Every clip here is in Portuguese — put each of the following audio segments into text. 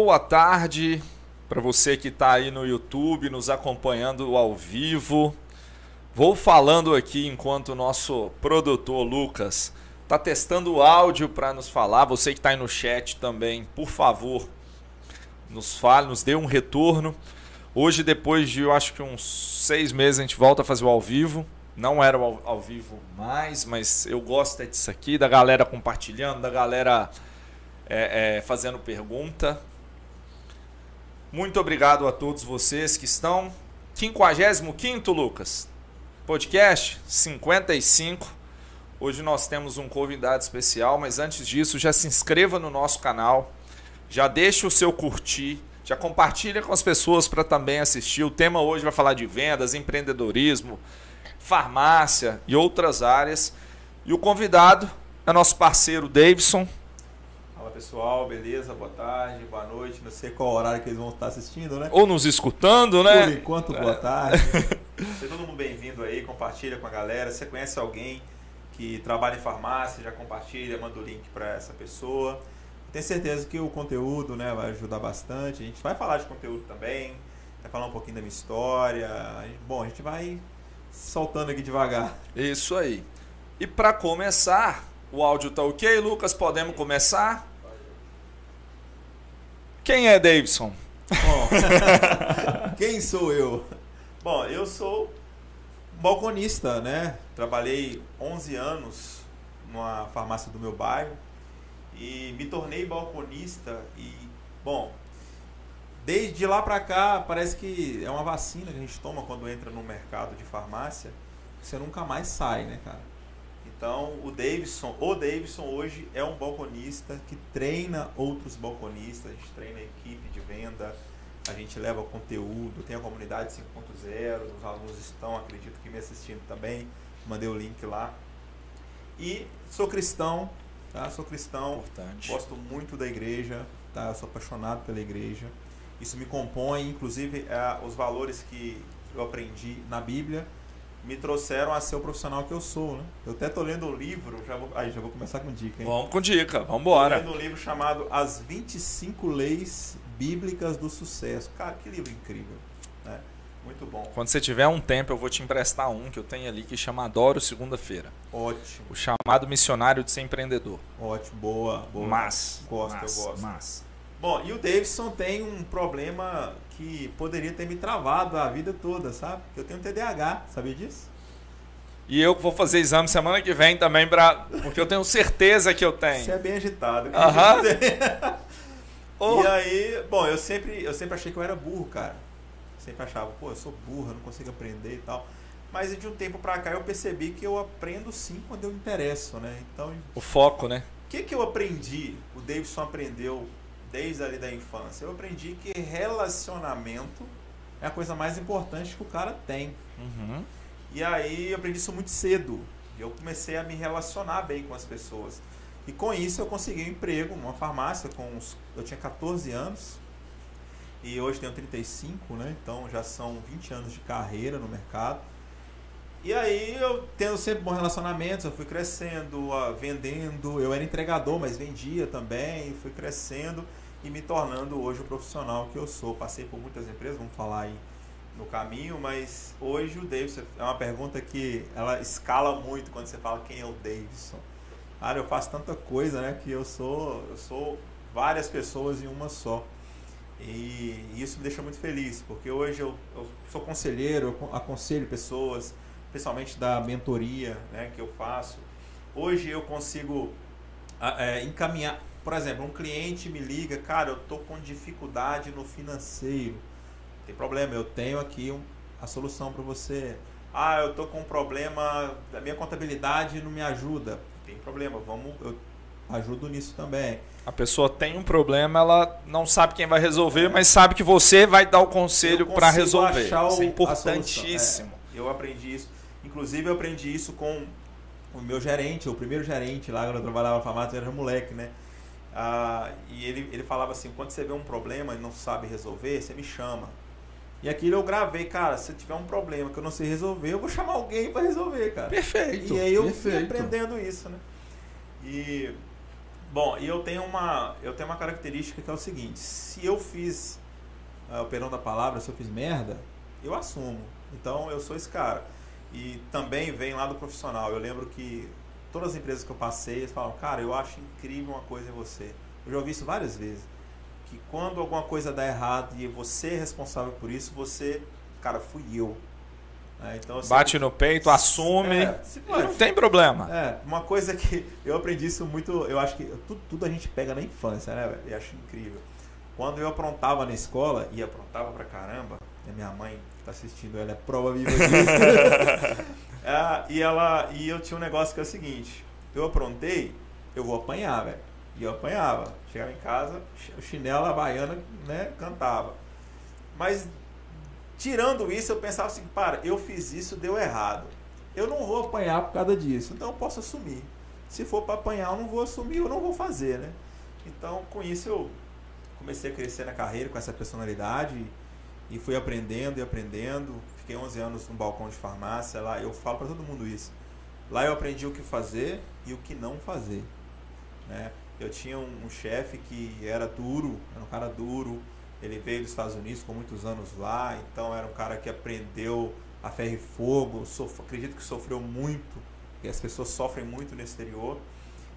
Boa tarde para você que está aí no YouTube nos acompanhando ao vivo. Vou falando aqui enquanto o nosso produtor Lucas está testando o áudio para nos falar. Você que está aí no chat também, por favor, nos fale, nos dê um retorno. Hoje, depois de eu acho que uns seis meses, a gente volta a fazer o ao vivo. Não era ao, ao vivo mais, mas eu gosto é disso aqui, da galera compartilhando, da galera é, é, fazendo pergunta. Muito obrigado a todos vocês que estão. 55 Lucas. Podcast 55. Hoje nós temos um convidado especial, mas antes disso, já se inscreva no nosso canal. Já deixe o seu curtir, já compartilha com as pessoas para também assistir. O tema hoje vai falar de vendas, empreendedorismo, farmácia e outras áreas. E o convidado é nosso parceiro Davidson, pessoal, beleza? Boa tarde, boa noite. Não sei qual horário que eles vão estar assistindo, né? Ou nos escutando, né? Por enquanto, boa tarde. Seja todo mundo bem-vindo aí, compartilha com a galera. Se você conhece alguém que trabalha em farmácia, já compartilha, manda o link para essa pessoa. Tenho certeza que o conteúdo né, vai ajudar bastante. A gente vai falar de conteúdo também, vai falar um pouquinho da minha história. Bom, a gente vai soltando aqui devagar. Isso aí. E para começar, o áudio tá ok, Lucas? Podemos começar? Quem é Davidson? Bom, quem sou eu? Bom, eu sou balconista, né? Trabalhei 11 anos numa farmácia do meu bairro e me tornei balconista e, bom, desde lá pra cá parece que é uma vacina que a gente toma quando entra no mercado de farmácia, você nunca mais sai, né, cara? Então, o Davidson, o Davidson hoje é um balconista que treina outros balconistas, a gente treina a equipe de venda, a gente leva conteúdo, tem a comunidade 5.0, os alunos estão, acredito que me assistindo também, mandei o link lá. E sou cristão, tá? Sou cristão, Importante. gosto muito da igreja, tá? Eu sou apaixonado pela igreja. Isso me compõe, inclusive, é, os valores que eu aprendi na Bíblia me trouxeram a ser o profissional que eu sou, né? Eu até tô lendo um livro, já vou, aí já vou começar com dica, hein? Vamos com dica, vamos embora. Tô lendo um livro chamado As 25 Leis Bíblicas do Sucesso. Cara, que livro incrível, né? Muito bom. Quando você tiver um tempo, eu vou te emprestar um que eu tenho ali que chama Adoro Segunda-feira. Ótimo. O chamado missionário de ser empreendedor. Ótimo, boa, boa. Mas. Gosto, mas, eu gosto. Mas. Bom, e o Davidson tem um problema que poderia ter me travado a vida toda, sabe? Eu tenho TDAH, sabia disso? E eu vou fazer exame semana que vem também, pra... porque eu tenho certeza que eu tenho. Você é bem agitado. Aham. oh. E aí, bom, eu sempre, eu sempre achei que eu era burro, cara. Sempre achava, pô, eu sou burro, eu não consigo aprender e tal. Mas de um tempo pra cá eu percebi que eu aprendo sim quando eu me interesso, né? Então. O foco, né? O que, que eu aprendi? O Davidson aprendeu desde ali da infância, eu aprendi que relacionamento é a coisa mais importante que o cara tem. Uhum. E aí eu aprendi isso muito cedo. Eu comecei a me relacionar bem com as pessoas. E com isso eu consegui um emprego numa farmácia com uns, eu tinha 14 anos e hoje tenho 35, né? Então já são 20 anos de carreira no mercado. E aí eu tendo sempre bons relacionamentos, eu fui crescendo, vendendo, eu era entregador, mas vendia também, fui crescendo e me tornando hoje o profissional que eu sou. Passei por muitas empresas, vamos falar aí no caminho, mas hoje o Davidson é uma pergunta que ela escala muito quando você fala quem é o Davidson. Cara, eu faço tanta coisa, né, que eu sou, eu sou várias pessoas em uma só. E isso me deixa muito feliz, porque hoje eu, eu sou conselheiro, eu aconselho pessoas, principalmente da mentoria né, que eu faço. Hoje eu consigo é, encaminhar por exemplo, um cliente me liga, cara, eu tô com dificuldade no financeiro. Tem problema, eu tenho aqui um, a solução para você. Ah, eu tô com um problema, a minha contabilidade não me ajuda. Tem problema, vamos, eu ajudo nisso também. A pessoa tem um problema, ela não sabe quem vai resolver, mas sabe que você vai dar o conselho para resolver. Achar o, isso é importantíssimo. É, eu aprendi isso. Inclusive, eu aprendi isso com o meu gerente, o primeiro gerente lá quando eu trabalhava na farmácia, era moleque, né? Ah, e ele, ele falava assim: quando você vê um problema e não sabe resolver, você me chama. E aquilo eu gravei, cara, se tiver um problema que eu não sei resolver, eu vou chamar alguém para resolver, cara. Perfeito. E aí eu perfeito. fui aprendendo isso, né? E Bom, e eu tenho uma, eu tenho uma característica que é o seguinte: se eu fiz, uh, o perdão da palavra, se eu fiz merda, eu assumo. Então eu sou esse cara. E também vem lá do profissional. Eu lembro que todas as empresas que eu passei, eles falam, cara, eu acho incrível uma coisa em você. Eu já ouvi isso várias vezes. Que quando alguma coisa dá errado e você é responsável por isso, você, cara, fui eu. É, então, assim, Bate no peito, assume. É, não tem problema. É, uma coisa que eu aprendi isso muito. Eu acho que tudo, tudo a gente pega na infância, né, velho? Eu acho incrível. Quando eu aprontava na escola, e aprontava pra caramba, a minha mãe tá assistindo, ela é prova viva disso. é, e, ela, e eu tinha um negócio que é o seguinte: eu aprontei, eu vou apanhar, velho. E eu apanhava. Chegava em casa, o chinelo, a baiana, né, cantava. Mas Tirando isso, eu pensava assim, para, eu fiz isso, deu errado. Eu não vou apanhar por causa disso, então eu posso assumir. Se for para apanhar, eu não vou assumir, eu não vou fazer, né? Então, com isso eu comecei a crescer na carreira com essa personalidade e fui aprendendo e aprendendo. Fiquei 11 anos no balcão de farmácia lá, eu falo para todo mundo isso. Lá eu aprendi o que fazer e o que não fazer, né? Eu tinha um, um chefe que era duro, era um cara duro, ele veio dos Estados Unidos com muitos anos lá, então era um cara que aprendeu a ferro e fogo, sof... acredito que sofreu muito, e as pessoas sofrem muito no exterior.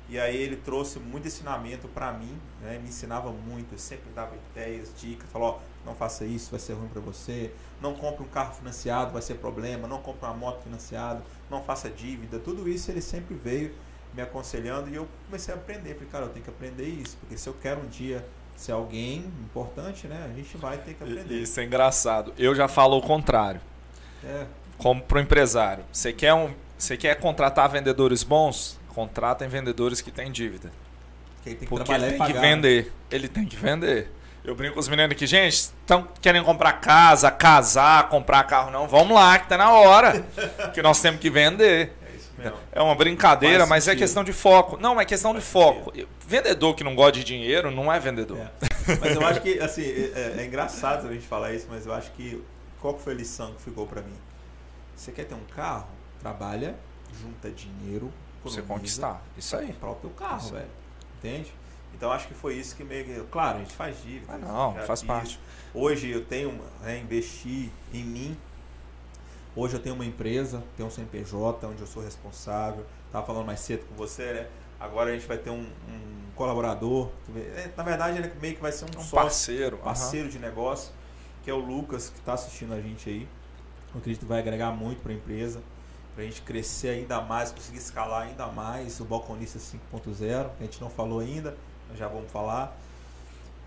E aí ele trouxe muito ensinamento para mim, né? me ensinava muito, eu sempre dava ideias, dicas, falou, ó, não faça isso, vai ser ruim para você, não compre um carro financiado, vai ser problema, não compre uma moto financiada, não faça dívida, tudo isso ele sempre veio me aconselhando e eu comecei a aprender, falei, cara, eu tenho que aprender isso, porque se eu quero um dia se alguém importante, né? A gente vai ter que aprender. Isso é engraçado. Eu já falo o contrário. É. Como para o empresário. Você quer, um, você quer contratar vendedores bons? Contratem vendedores que têm dívida. Que tem que Porque ele tem que né? vender. Ele tem que vender. Eu brinco com os meninos aqui, gente, estão querendo comprar casa, casar, comprar carro, não. Vamos lá, que tá na hora. que nós temos que vender. É uma brincadeira, Faz mas sentido. é questão de foco. Não, é questão Faz de foco. Sentido. Vendedor que não gosta de dinheiro não é vendedor. É. Mas eu acho que, assim, é, é, engraçado a gente falar isso, mas eu acho que qual foi a lição que ficou para mim? Você quer ter um carro? Trabalha, junta dinheiro, você conquistar. Isso aí. Comprar o teu carro, velho. Entende? Então acho que foi isso que meio Claro, a gente faz dívida. Ah, não, faz parte. Hoje eu tenho, né, investir em mim Hoje eu tenho uma empresa, tenho um CNPJ, onde eu sou responsável. Estava falando mais cedo com você, né? Agora a gente vai ter um, um colaborador. É, na verdade, ele meio que vai ser um, um sócio, parceiro, parceiro uhum. de negócio, que é o Lucas, que está assistindo a gente aí. Eu acredito que vai agregar muito para a empresa, para a gente crescer ainda mais, conseguir escalar ainda mais o Balconista 5.0, que a gente não falou ainda, já vamos falar.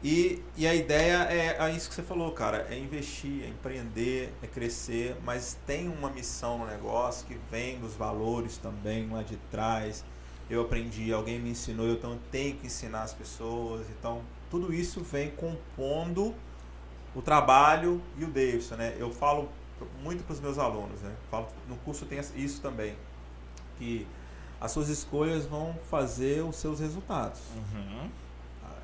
E, e a ideia é, é isso que você falou, cara, é investir, é empreender, é crescer, mas tem uma missão no negócio que vem dos valores também lá de trás. Eu aprendi, alguém me ensinou, eu então tenho que ensinar as pessoas. Então, tudo isso vem compondo o trabalho e o Davidson, né? Eu falo muito para os meus alunos, né? Falo, no curso tem isso também, que as suas escolhas vão fazer os seus resultados. Uhum.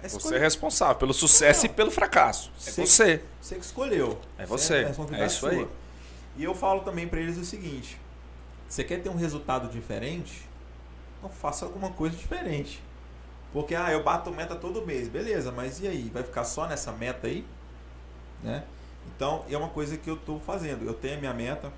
É você é responsável pelo sucesso não. e pelo fracasso. É você, você. Você que escolheu. É você. É, é isso sua. aí. E eu falo também para eles o seguinte: você quer ter um resultado diferente? Então faça alguma coisa diferente. Porque ah, eu bato meta todo mês, beleza, mas e aí? Vai ficar só nessa meta aí? Né? Então, é uma coisa que eu estou fazendo. Eu tenho a minha meta.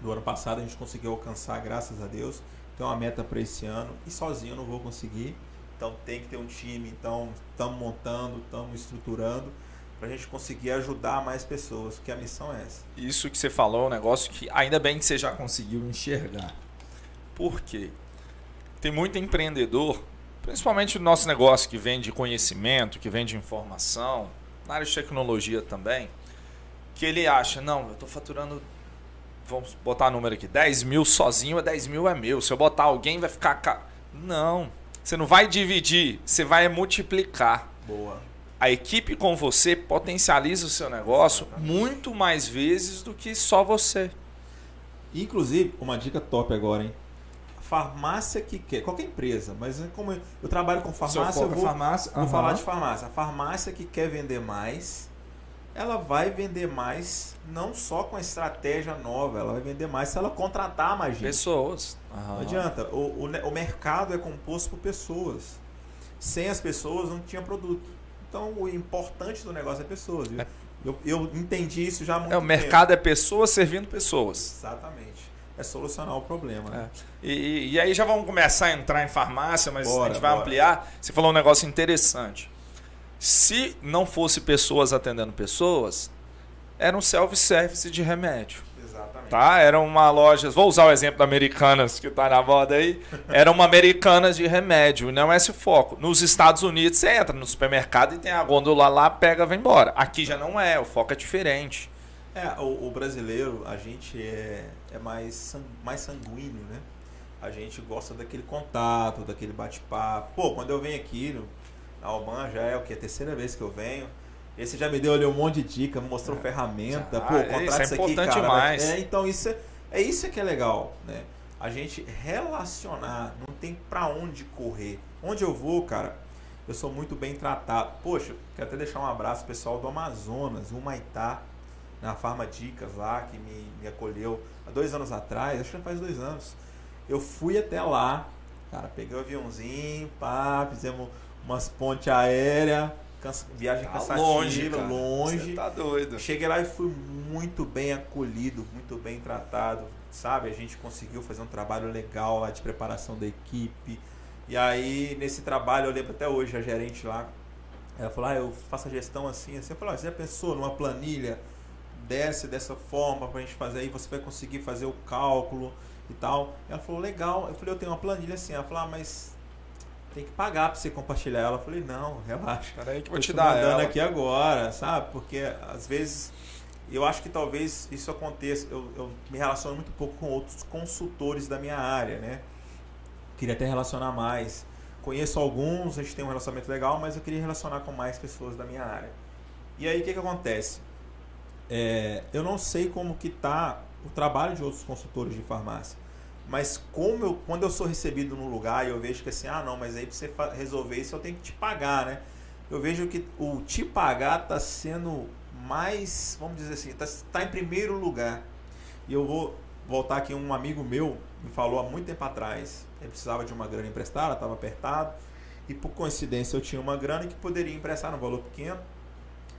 Do ano passado a gente conseguiu alcançar, graças a Deus. Tenho uma meta para esse ano e sozinho eu não vou conseguir. Então tem que ter um time, então estamos montando, estamos estruturando para a gente conseguir ajudar mais pessoas, porque a missão é essa. Isso que você falou é um negócio que ainda bem que você já conseguiu enxergar. Por quê? Tem muito empreendedor, principalmente no nosso negócio que vende conhecimento, que vende informação, na área de tecnologia também, que ele acha, não, eu estou faturando, vamos botar número aqui, 10 mil sozinho, 10 mil é meu. Se eu botar alguém, vai ficar. Não. Você não vai dividir, você vai multiplicar. Boa. A equipe com você potencializa o seu negócio muito mais vezes do que só você. Inclusive, uma dica top agora, hein? Farmácia que quer, qualquer empresa, mas é como eu trabalho com farmácia, eu vou, farmácia, vou falar de farmácia. A farmácia que quer vender mais, ela vai vender mais não só com a estratégia nova, ela vai vender mais se ela contratar mais gente. Pessoas. Não adianta. O, o, o, mercado é composto por pessoas. sem as pessoas não tinha produto. Então o importante do negócio é pessoas. É. Eu, eu entendi isso já há muito é, O mercado é pessoas servindo pessoas. Exatamente. É solucionar o problema. Né? É. E, e, aí já vamos começar a entrar em farmácia, mas bora, a gente vai bora. ampliar. Você falou um negócio interessante. Se não fosse pessoas atendendo pessoas, era um self-service de remédio. Exatamente. Tá? Era uma loja, vou usar o exemplo da Americanas que está na moda aí. Era uma Americanas de remédio, não é esse o foco. Nos Estados Unidos você entra no supermercado e tem a gôndola lá, pega, vai embora. Aqui já não é, o foco é diferente. É, o, o brasileiro, a gente é, é mais, mais sanguíneo, né? A gente gosta daquele contato, daquele bate-papo. Pô, quando eu venho aqui na Alban, já é o que? A terceira vez que eu venho. Esse já me deu ali um monte de dica, me mostrou é, ferramenta. Já, Pô, contrata isso, é isso aqui, cara. Demais. É, então isso é, é isso que é legal, né? A gente relacionar, não tem para onde correr. Onde eu vou, cara, eu sou muito bem tratado. Poxa, quero até deixar um abraço pessoal do Amazonas, o Maitá, na Farma Dicas lá, que me, me acolheu há dois anos atrás, acho que faz dois anos. Eu fui até lá, cara, peguei o aviãozinho, pá, fizemos umas pontes aéreas, cansa, viagem tá cansativa, longe, longe. Você tá doido. Cheguei lá e fui muito bem acolhido, muito bem tratado, sabe? A gente conseguiu fazer um trabalho legal lá de preparação da equipe. E aí, nesse trabalho, eu lembro até hoje, a gerente lá, ela falou, ah, eu faço a gestão assim, assim. Eu falei, ah, você já pensou numa planilha desce dessa forma para a gente fazer aí, você vai conseguir fazer o cálculo e tal. Ela falou, legal. Eu falei, eu tenho uma planilha assim. Ela falou, ah, mas tem que pagar para você compartilhar ela. Eu falei, não, relaxa. Peraí que eu vou te dar ela. aqui agora, sabe? Porque às vezes eu acho que talvez isso aconteça. Eu, eu me relaciono muito pouco com outros consultores da minha área, né? Queria até relacionar mais. Conheço alguns, a gente tem um relacionamento legal, mas eu queria relacionar com mais pessoas da minha área. E aí o que, que acontece? É, eu não sei como que está o trabalho de outros consultores de farmácia. Mas como eu, quando eu sou recebido no lugar e eu vejo que assim, ah não, mas aí para você resolver isso eu tenho que te pagar, né? Eu vejo que o te pagar está sendo mais, vamos dizer assim, está tá em primeiro lugar. E eu vou voltar aqui, um amigo meu me falou há muito tempo atrás, ele precisava de uma grana emprestada, estava apertado, e por coincidência eu tinha uma grana que poderia emprestar no valor pequeno.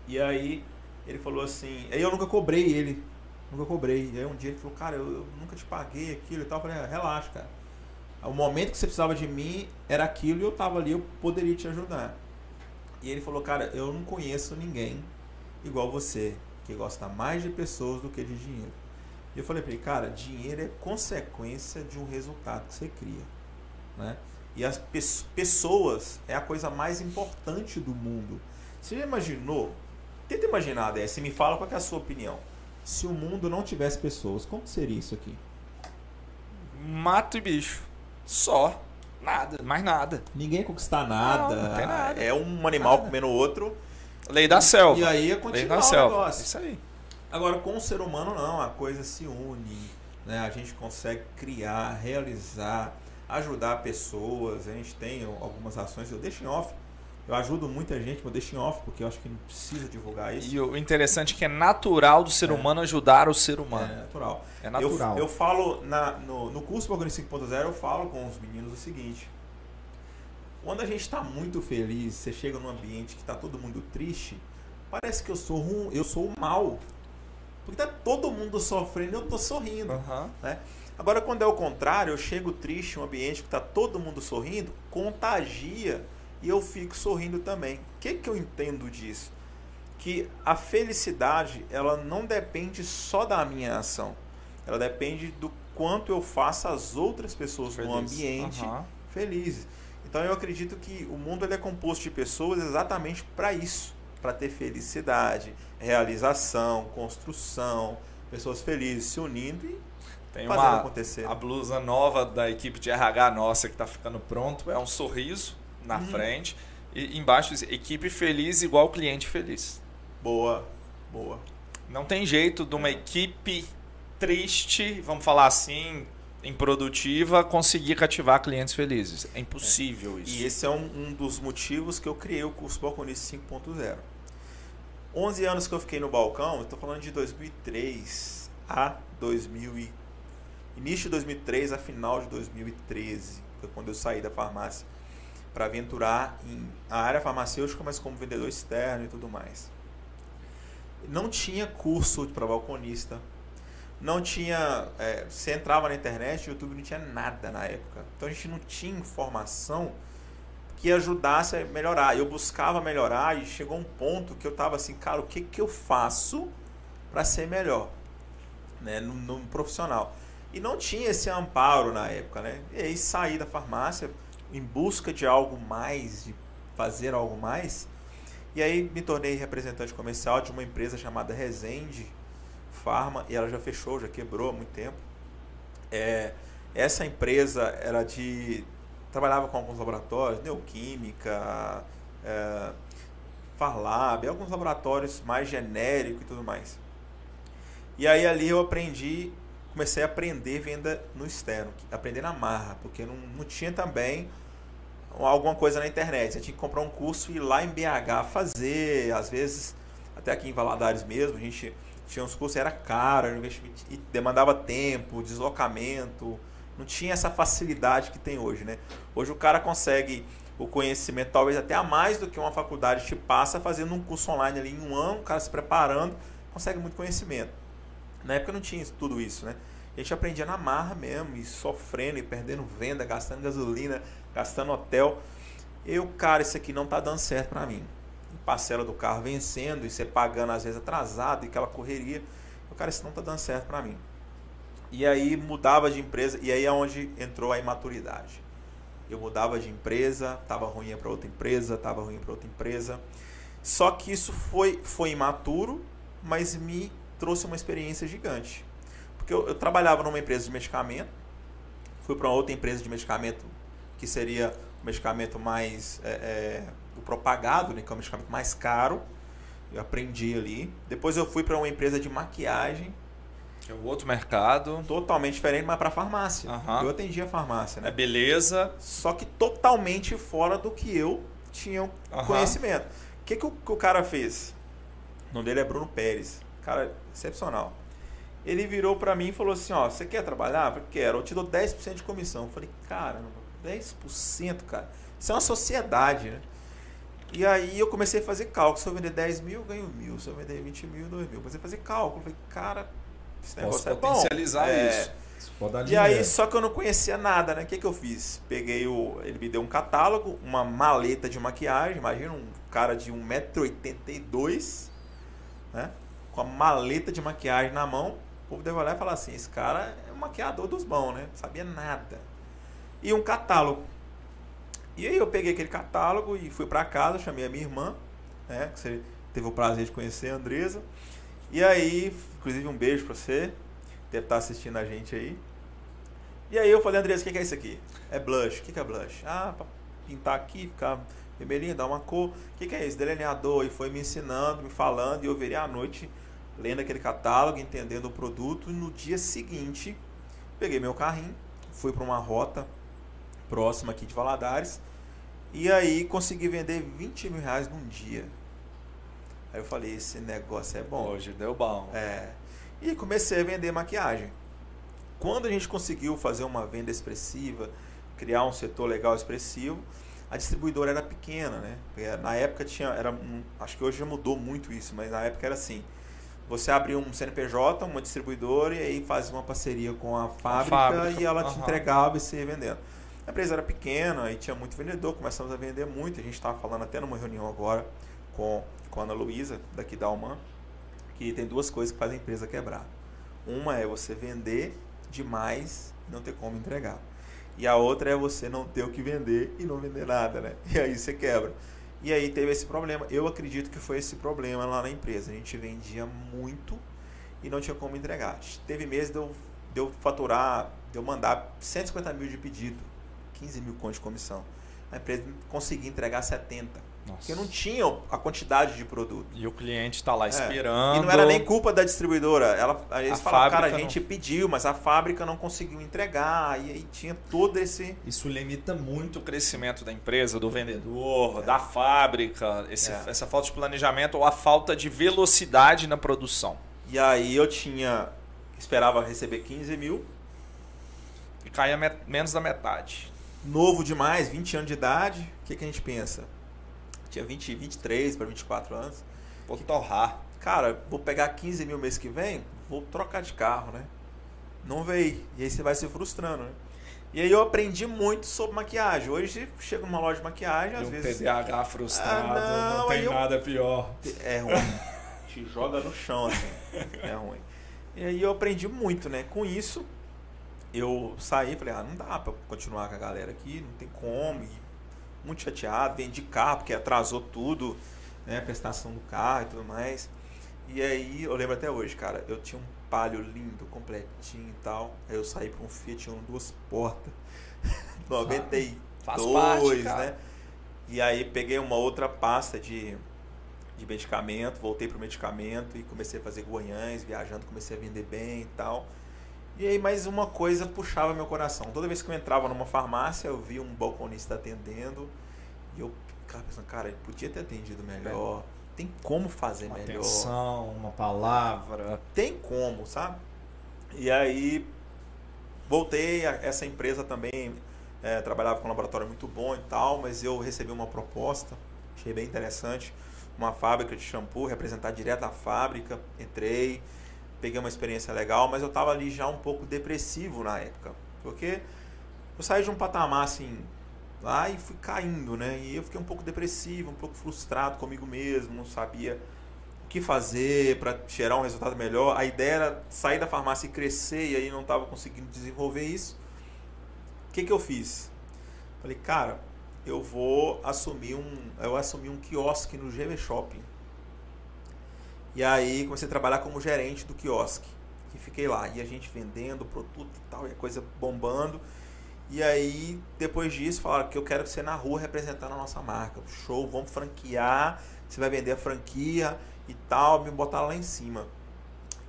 E aí ele falou assim, aí eu nunca cobrei ele, nunca cobrei. E aí um dia ele falou, cara, eu, eu nunca te paguei aquilo e tal. Eu falei, ah, relaxa, cara. O momento que você precisava de mim era aquilo e eu tava ali, eu poderia te ajudar. E ele falou, cara, eu não conheço ninguém igual você, que gosta mais de pessoas do que de dinheiro. E eu falei para ele, cara, dinheiro é consequência de um resultado que você cria, né? E as pe pessoas é a coisa mais importante do mundo. Você já imaginou Tenta imaginar, Dessa, e me fala qual é a sua opinião. Se o mundo não tivesse pessoas, como seria isso aqui? Mato e bicho. Só. Nada, mais nada. Ninguém conquistar nada. Não, não tem nada. É um animal nada. comendo outro. Lei da selva. E aí é continuar o selva. negócio. Isso aí. Agora, com o ser humano, não. A coisa se une. Né? A gente consegue criar, realizar, ajudar pessoas. A gente tem algumas ações. Eu deixo em off eu ajudo muita gente, mas eu deixo em off, porque eu acho que não precisa divulgar isso. E o interessante é que é natural do ser é. humano ajudar o ser humano. É natural. É natural. Eu, eu falo, na, no, no curso Organize 5.0, eu falo com os meninos o seguinte. Quando a gente está muito feliz, você chega num ambiente que está todo mundo triste, parece que eu sou um, eu sou o mal. Porque tá todo mundo sofrendo e eu tô sorrindo. Uhum. Né? Agora, quando é o contrário, eu chego triste em um ambiente que está todo mundo sorrindo, contagia e eu fico sorrindo também. O que, que eu entendo disso? Que a felicidade ela não depende só da minha ação, ela depende do quanto eu faço as outras pessoas Feliz. no ambiente uhum. felizes. Então eu acredito que o mundo ele é composto de pessoas exatamente para isso, para ter felicidade, realização, construção, pessoas felizes se unindo e tem uma, acontecer. A blusa nova da equipe de RH nossa que está ficando pronto é um sorriso na uhum. frente. E embaixo equipe feliz igual cliente feliz. Boa, boa. Não tem jeito de uma é. equipe triste, vamos falar assim, improdutiva, conseguir cativar clientes felizes. É impossível é. isso. E esse é um, um, dos motivos que eu criei o curso Balconista 5.0. 11 anos que eu fiquei no balcão, estou falando de 2003 a 2000 e, início de 2003 a final de 2013, foi quando eu saí da farmácia. Para aventurar em a área farmacêutica, mas como vendedor externo e tudo mais. Não tinha curso para balconista, não tinha. É, você entrava na internet, o YouTube não tinha nada na época. Então a gente não tinha informação que ajudasse a melhorar. Eu buscava melhorar e chegou um ponto que eu estava assim, cara, o que, que eu faço para ser melhor né, no, no, profissional? E não tinha esse amparo na época, né? E aí saí da farmácia em busca de algo mais, de fazer algo mais. E aí me tornei representante comercial de uma empresa chamada Resende Pharma e ela já fechou, já quebrou há muito tempo. É, essa empresa era de trabalhava com alguns laboratórios, Neoquímica, é, Farlab, alguns laboratórios mais genéricos e tudo mais. E aí ali eu aprendi, comecei a aprender venda no externo, aprender na marra, porque não, não tinha também alguma coisa na internet. Você tinha que comprar um curso e ir lá em BH fazer, às vezes, até aqui em Valadares mesmo, a gente tinha uns cursos, era caro, era investimento, e demandava tempo, deslocamento, não tinha essa facilidade que tem hoje, né? Hoje o cara consegue o conhecimento talvez até a mais do que uma faculdade te passa fazendo um curso online ali em um ano, o cara se preparando, consegue muito conhecimento. Na época não tinha tudo isso, né? A gente aprendia na marra mesmo, e sofrendo, e perdendo venda, gastando gasolina, gastando hotel. Eu, cara, isso aqui não tá dando certo para mim. Parcela do carro vencendo, e você pagando às vezes atrasado, e aquela correria. Eu, cara, isso não tá dando certo para mim. E aí mudava de empresa, e aí é onde entrou a imaturidade. Eu mudava de empresa, estava ruim para outra empresa, estava ruim para outra empresa. Só que isso foi, foi imaturo, mas me trouxe uma experiência gigante. Porque eu, eu trabalhava numa empresa de medicamento, fui para outra empresa de medicamento que seria o medicamento mais é, é, o propagado, né, que é o medicamento mais caro. Eu aprendi ali. Depois eu fui para uma empresa de maquiagem, que é o outro mercado. Totalmente diferente, mas para farmácia. Uhum. Eu atendia farmácia, né? É beleza. Só que totalmente fora do que eu tinha uhum. conhecimento. O que, que o, que o cara fez? O nome dele é Bruno Pérez. Cara, excepcional. Ele virou para mim e falou assim: Ó, você quer trabalhar? Eu falei, quero. Eu te dou 10% de comissão. Eu falei, caramba, 10%, cara. Isso é uma sociedade, né? E aí eu comecei a fazer cálculo. Se eu vender 10 mil, eu ganho mil. Se eu vender 20 mil, 2 mil. Comecei a fazer cálculo. Falei, cara, esse negócio Posso é potencializar bom. isso. É. E aí, só que eu não conhecia nada, né? O que, que eu fiz? Peguei o. Ele me deu um catálogo, uma maleta de maquiagem. Imagina um cara de 1,82m, né? Com a maleta de maquiagem na mão. O povo deve olhar e falar assim: esse cara é um maquiador dos bons, né? Não sabia nada. E um catálogo. E aí eu peguei aquele catálogo e fui para casa, chamei a minha irmã, né? Que você teve o prazer de conhecer a Andresa. E aí, inclusive um beijo pra você. Deve estar tá assistindo a gente aí. E aí eu falei, Andressa, o que é isso aqui? É blush. O que é blush? Ah, pra pintar aqui, ficar vermelhinho, dar uma cor. O que é isso? Delineador. E foi me ensinando, me falando, e eu virei à noite lendo aquele catálogo, entendendo o produto. E no dia seguinte, peguei meu carrinho, fui para uma rota próxima aqui de Valadares. E aí consegui vender 20 mil reais num dia. Aí eu falei, esse negócio é bom. Hoje deu bom. É. E comecei a vender maquiagem. Quando a gente conseguiu fazer uma venda expressiva, criar um setor legal expressivo, a distribuidora era pequena, né? Na época tinha, era, acho que hoje já mudou muito isso, mas na época era assim. Você abria um CNPJ, uma distribuidora e aí fazia uma parceria com a fábrica, a fábrica. e ela uhum. te entregava e você ia vendendo. A empresa era pequena e tinha muito vendedor, começamos a vender muito. A gente estava falando até numa reunião agora com com a Ana Luísa, daqui da Alman, que tem duas coisas que fazem a empresa quebrar. Uma é você vender demais e não ter como entregar. E a outra é você não ter o que vender e não vender nada, né? E aí você quebra. E aí teve esse problema. Eu acredito que foi esse problema lá na empresa. A gente vendia muito e não tinha como entregar. Teve meses de eu, de eu faturar, de eu mandar 150 mil de pedido, 15 mil contos de comissão. A empresa conseguia entregar 70. Nossa. Porque não tinham a quantidade de produto. E o cliente está lá é. esperando. E não era nem culpa da distribuidora. Ela, eles a falaram, cara, a gente não... pediu, mas a fábrica não conseguiu entregar. E aí tinha todo esse. Isso limita muito o crescimento da empresa, do vendedor, é. da fábrica. Esse, é. Essa falta de planejamento ou a falta de velocidade na produção. E aí eu tinha. Esperava receber 15 mil. E caía menos da metade. Novo demais, 20 anos de idade que, que a gente pensa? Tinha 20, 23 para 24 anos. Vou torrar. Cara, vou pegar 15 mil mês que vem, vou trocar de carro, né? Não veio. E aí você vai se frustrando, né? E aí eu aprendi muito sobre maquiagem. Hoje chego numa loja de maquiagem, às um vezes. TDAH frustrado, Ah, não, não, tem eu- nada pior. É ruim. Te joga no chão, assim. É ruim. E aí eu aprendi muito, né? Com isso, eu saí falei, ah, não dá pra continuar com a galera aqui, não tem como. E muito chateado, vendi carro, porque atrasou tudo, né? A prestação do carro e tudo mais. E aí, eu lembro até hoje, cara, eu tinha um palio lindo, completinho e tal. Aí eu saí pra um Fiat, tinha duas portas. 92, Faz parte, cara. né? E aí peguei uma outra pasta de, de medicamento, voltei pro medicamento e comecei a fazer guanhães, viajando, comecei a vender bem e tal. E aí mais uma coisa puxava meu coração. Toda vez que eu entrava numa farmácia, eu via um balconista atendendo e eu ficava pensando, cara, ele podia ter atendido melhor. Tem como fazer Uma melhor. atenção, uma palavra. Tem como, sabe? E aí voltei, a- essa empresa também eh, trabalhava com um laboratório muito bom e tal, mas eu recebi uma proposta, achei bem interessante, uma fábrica de shampoo, representar direto a fábrica, entrei, peguei uma experiência legal, mas eu estava ali já um pouco depressivo na época, porque eu saí de um patamar assim lá e fui caindo, né? E eu fiquei um pouco depressivo, um pouco frustrado comigo mesmo, não sabia o que fazer para gerar um resultado melhor. A ideia era sair da farmácia e crescer e aí não estava conseguindo desenvolver isso. O que, que eu fiz? Falei, cara, eu vou assumir um, eu assumi um quiosque no GV Shopping. E aí comecei a trabalhar como gerente do quiosque. E fiquei lá, e a gente vendendo produto e tal, e a coisa bombando. E aí, depois disso, falaram que eu quero ser na rua representando a nossa marca. Show, vamos franquear, você vai vender a franquia e tal, me botar lá em cima.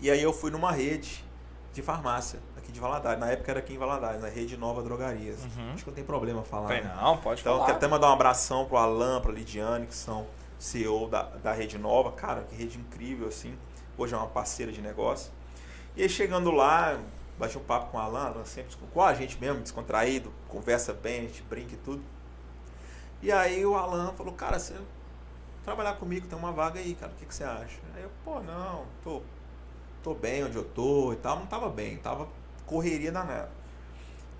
E aí eu fui numa rede de farmácia aqui de Valadares. Na época era aqui em Valadares, na Rede Nova Drogarias. Uhum. Acho que não tem problema falar. Tem né? não, pode Então, falar. quero até mandar um abração pro Alan, pra Lidiane, que são CEO da, da Rede Nova. Cara, que rede incrível, assim. Hoje é uma parceira de negócio. E aí, chegando lá, bati um papo com o Alan, Alan sempre com a gente mesmo, descontraído, conversa bem, a gente brinca e tudo. E aí o Alan falou, cara, você trabalhar comigo, tem uma vaga aí, cara, o que, que você acha? Aí eu, pô, não, tô, tô bem onde eu tô e tal. Não tava bem, tava correria danada.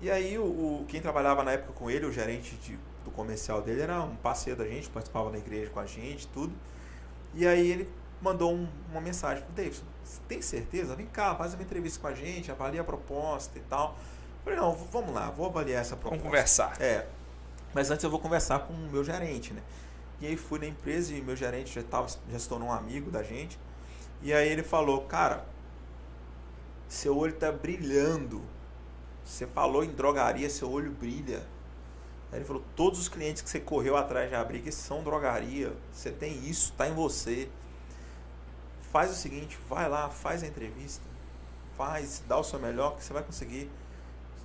E aí o, o- quem trabalhava na época com ele, o gerente de- do comercial dele, era um parceiro da gente, participava da igreja com a gente, tudo. E aí ele mandou um- uma mensagem pro Davidson, tem certeza? Vem cá, faz uma entrevista com a gente, avalia a proposta e tal. Eu falei, não, vamos lá, vou avaliar essa proposta. Vamos conversar. É. Mas antes eu vou conversar com o meu gerente, né? E aí fui na empresa e meu gerente já, tava, já se tornou um amigo da gente. E aí ele falou, cara, seu olho tá brilhando. Você falou em drogaria, seu olho brilha. Aí ele falou, todos os clientes que você correu atrás de abrir que são drogaria. Você tem isso, tá em você. Faz o seguinte, vai lá, faz a entrevista. Faz, dá o seu melhor que você vai conseguir.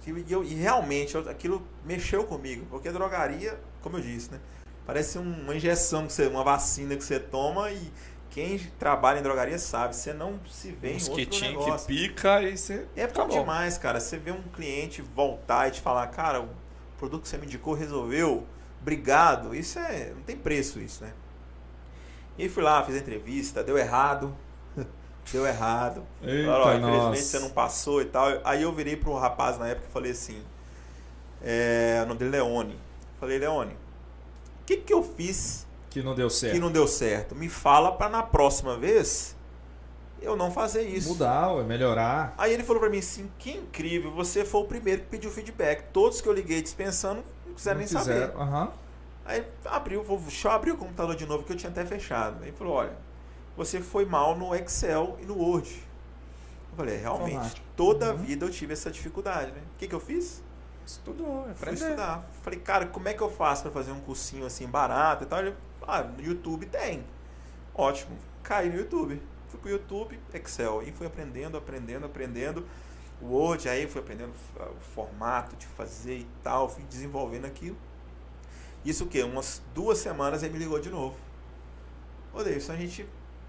E, eu- e realmente eu- aquilo mexeu comigo, porque drogaria, como eu disse, né? Parece um- uma injeção, que você, uma vacina que você toma e quem trabalha em drogaria sabe, você não se vê Um em outro mosquitinho que negócio. pica e você. É bom demais, cara. Você vê um cliente voltar e te falar, cara, o produto que você me indicou resolveu, obrigado. Isso é. Não tem preço isso, né? E fui lá, fiz a entrevista, deu errado. deu errado. Eita, Falaram, ó, infelizmente você não passou e tal. Aí eu virei pro rapaz na época e falei assim: é, o nome dele é Leone. Falei, Leone, o que, que eu fiz Que não deu certo. que não deu certo? Me fala pra na próxima vez eu não fazer isso. Mudar, ué, melhorar. Aí ele falou pra mim assim: que incrível, você foi o primeiro que pediu feedback. Todos que eu liguei dispensando não quiseram nem Não saber. quiseram, aham. Aí abriu, deixa eu abrir o computador de novo que eu tinha até fechado. Aí ele falou: olha, você foi mal no Excel e no Word. Eu falei: "É, realmente, Informática. toda a Uhum. vida eu tive essa dificuldade, né? O que, que eu fiz? Estudou, Fui aprender. estudar. Falei, cara, como é que eu faço pra fazer um cursinho assim barato e tal? Ele, ah, no YouTube tem. Ótimo. Caí no YouTube. Fui pro YouTube, Excel. E fui aprendendo, aprendendo, aprendendo. O Word, aí fui aprendendo o formato de fazer e tal. Fui desenvolvendo aquilo. Isso o quê? Umas duas semanas ele me ligou de novo. Ô, Davidson, a gente,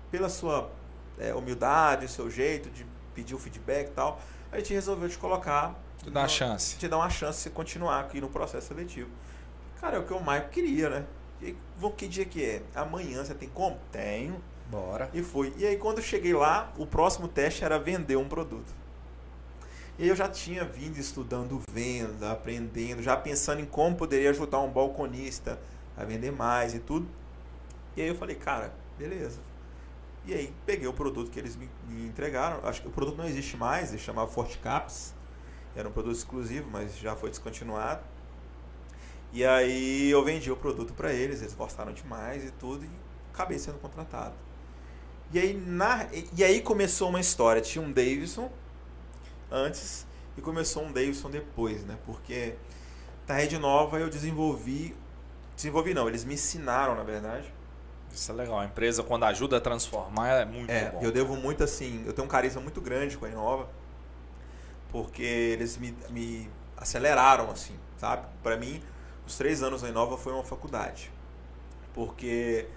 pela sua é, humildade, seu jeito de pedir o feedback e tal, a gente resolveu te colocar Te dá uma chance. te dá uma chance de continuar aqui no processo seletivo. Cara, é o que o Maico queria, né? E vou- que dia que é? Amanhã, você tem como? Tenho. Bora. E fui. E aí quando eu cheguei lá, o próximo teste era vender um produto. E eu já tinha vindo estudando venda, aprendendo, já pensando em como poderia ajudar um balconista a vender mais e tudo. E aí eu falei, cara, beleza. E aí peguei o produto que eles me, me entregaram. Acho que o produto não existe mais, ele chamava Forte Caps. Era um produto exclusivo, mas já foi descontinuado. E aí eu vendi o produto para eles, eles gostaram demais e tudo, e acabei sendo contratado. E aí, na, e aí começou uma história. Tinha um Davidson antes e começou um Davidson depois, né? Porque na Rede Nova eu desenvolvi. Desenvolvi não, eles me ensinaram, na verdade. Isso é legal. A empresa, quando ajuda a transformar, é muito É, bom. eu devo muito assim. Eu tenho um carisma muito grande com a Inova. Porque eles me, me aceleraram, assim, sabe? Para mim, os três anos da Inova foi uma faculdade. Porque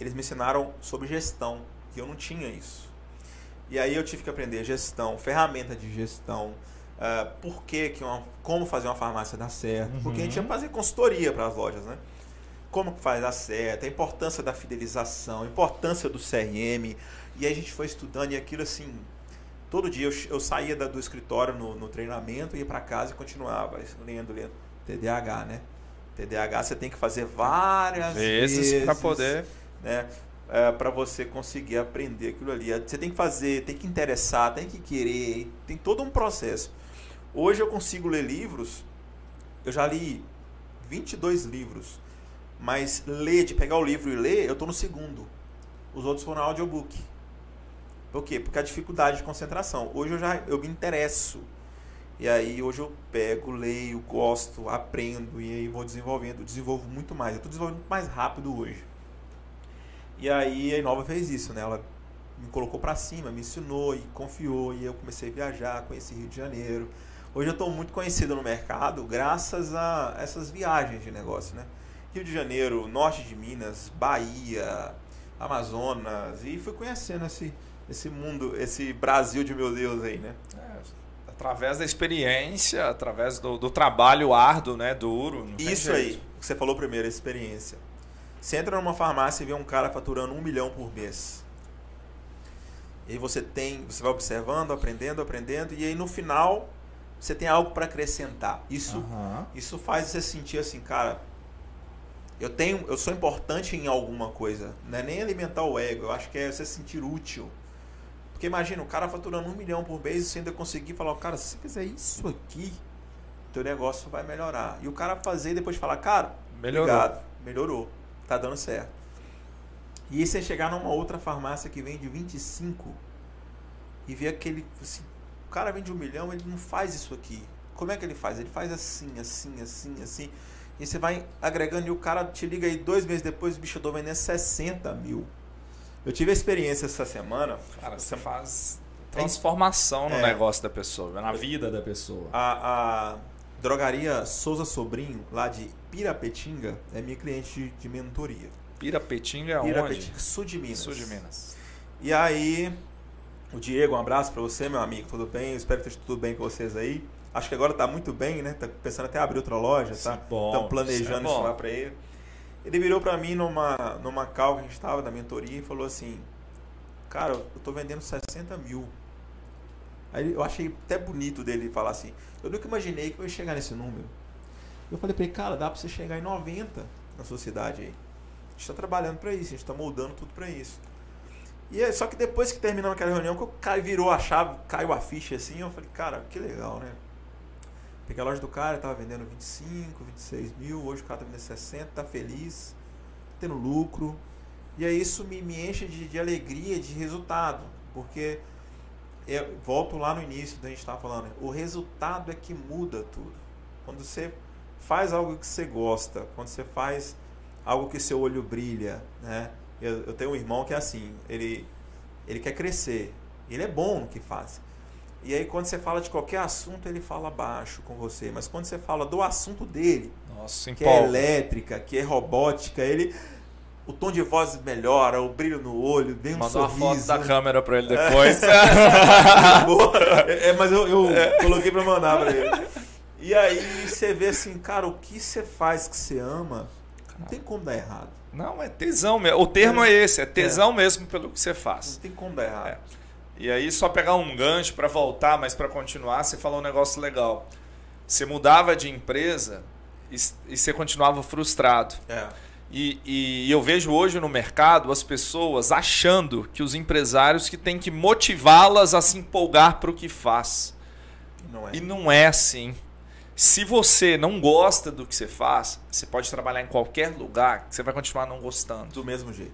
eles me ensinaram sobre gestão. E eu não tinha isso. E aí eu tive que aprender gestão, ferramenta de gestão, ah, por que que uma, como fazer uma farmácia dar certo. Porque a gente ia Uhum. fazer consultoria para as lojas, né? Como que faz dar certo, a importância da fidelização, a importância do CRM. E aí a gente foi estudando e aquilo assim, todo dia eu, eu saía da- do escritório no, no treinamento, ia para casa e continuava lendo, lendo. TDAH, né? TDAH você tem que fazer várias Vezes vezes para poder. né? Para você conseguir aprender aquilo ali. Você tem que fazer, tem que interessar, tem que querer, tem todo um processo. Hoje eu consigo ler livros, eu já li 22 livros, mas ler, de pegar o livro e ler, eu estou no segundo. Os outros foram audiobook. Por quê? Porque a dificuldade de concentração. Hoje eu já eu me interesso. E aí hoje eu pego, leio, gosto, aprendo e aí vou desenvolvendo, desenvolvo muito mais. Eu estou desenvolvendo muito mais rápido hoje. E aí a Inova fez isso, né? Ela me colocou para cima, me ensinou e confiou e eu comecei a viajar, conheci Rio de Janeiro. Hoje eu estou muito conhecido no mercado graças a essas viagens de negócio, né? Rio de Janeiro, norte de Minas, Bahia, Amazonas e fui conhecendo esse esse mundo, esse Brasil de meu Deus aí, né? É, através da experiência, através do, do trabalho árduo, né? Duro. Isso aí, que você falou primeiro, a experiência. Você entra numa farmácia e vê um cara faturando um milhão por mês. E aí você tem, você vai observando, aprendendo, aprendendo, e aí no final você tem algo para acrescentar. Isso, Aham. isso faz você sentir assim, cara, eu tenho, eu sou importante em alguma coisa. Não é nem alimentar o ego, eu acho que é você se sentir útil. Porque imagina, o cara faturando um milhão por mês e você ainda conseguir falar, cara, se você fizer isso aqui, teu negócio vai melhorar. E o cara fazer e depois falar, cara, Melhorou. obrigado, melhorou, tá dando certo. E aí você chegar numa outra farmácia que vende 25 e ver aquele, assim, o cara vende um milhão, ele não faz isso aqui. Como é que ele faz? Ele faz assim, assim, assim, assim. E você vai agregando e o cara te liga aí dois meses depois, o bicho, eu tô vendendo 60 mil. Eu tive a experiência essa semana. Cara, você faz transformação no É. negócio da pessoa, na vida da pessoa. A, a drogaria Souza Sobrinho, lá de Pirapetinga, é minha cliente de, de mentoria. Pirapetinga é onde? Pirapetinga, sul de Minas. Sul de Minas. E aí, o Diego, um abraço pra você, meu amigo, tudo bem? Eu espero que esteja tudo bem com vocês aí. Acho que agora tá muito bem, né? Tá pensando até abrir outra loja, Isso tá? é bom, Estão planejando isso é isso lá pra ele. Ele virou pra mim numa, numa call que a gente tava da mentoria e falou assim: Cara, eu tô vendendo 60 mil. Aí eu achei até bonito dele falar assim: Eu nunca imaginei que eu ia chegar nesse número. Eu falei pra ele: Cara, dá pra você chegar em 90 na sua cidade aí. A gente tá trabalhando pra isso, a gente tá moldando tudo pra isso. E é, só que depois que terminamos aquela reunião, que virou a chave, caiu a ficha assim, eu falei, cara, que legal, né? Peguei a loja do cara, tava vendendo 25, 26 mil, hoje o cara tá vendendo 60, tá feliz, tá tendo lucro. E aí isso me, me enche de, de alegria, de resultado, porque eu volto lá no início da gente estava falando, o resultado é que muda tudo. Quando você faz algo que você gosta, quando você faz algo que seu olho brilha, né? Eu, eu tenho um irmão que é assim, ele, ele quer crescer, ele é bom no que faz. E aí quando você fala de qualquer assunto, ele fala baixo com você, mas quando você fala do assunto dele, Nossa, que é elétrica, que é robótica, ele o tom de voz melhora, o brilho no olho, vem um Mandou uma sorriso. foto da câmera pra ele depois. Boa. É, é, mas eu, eu coloquei pra mandar pra ele. E aí você vê assim, cara, o que você faz que você ama, não tem como dar errado. Não, é tesão mesmo. O termo é, é esse, é tesão é. mesmo pelo que você faz. Não tem como dar errado. É. E aí, só pegar um gancho para voltar, mas para continuar, você falou um negócio legal. Você mudava de empresa e, e você continuava frustrado. É. E, e, eu vejo hoje no mercado as pessoas achando que os empresários que têm que motivá-las a se empolgar para o que faz. Não é. E não é assim. Se você não gosta do que você faz, você pode trabalhar em qualquer lugar que você vai continuar não gostando. Do mesmo jeito.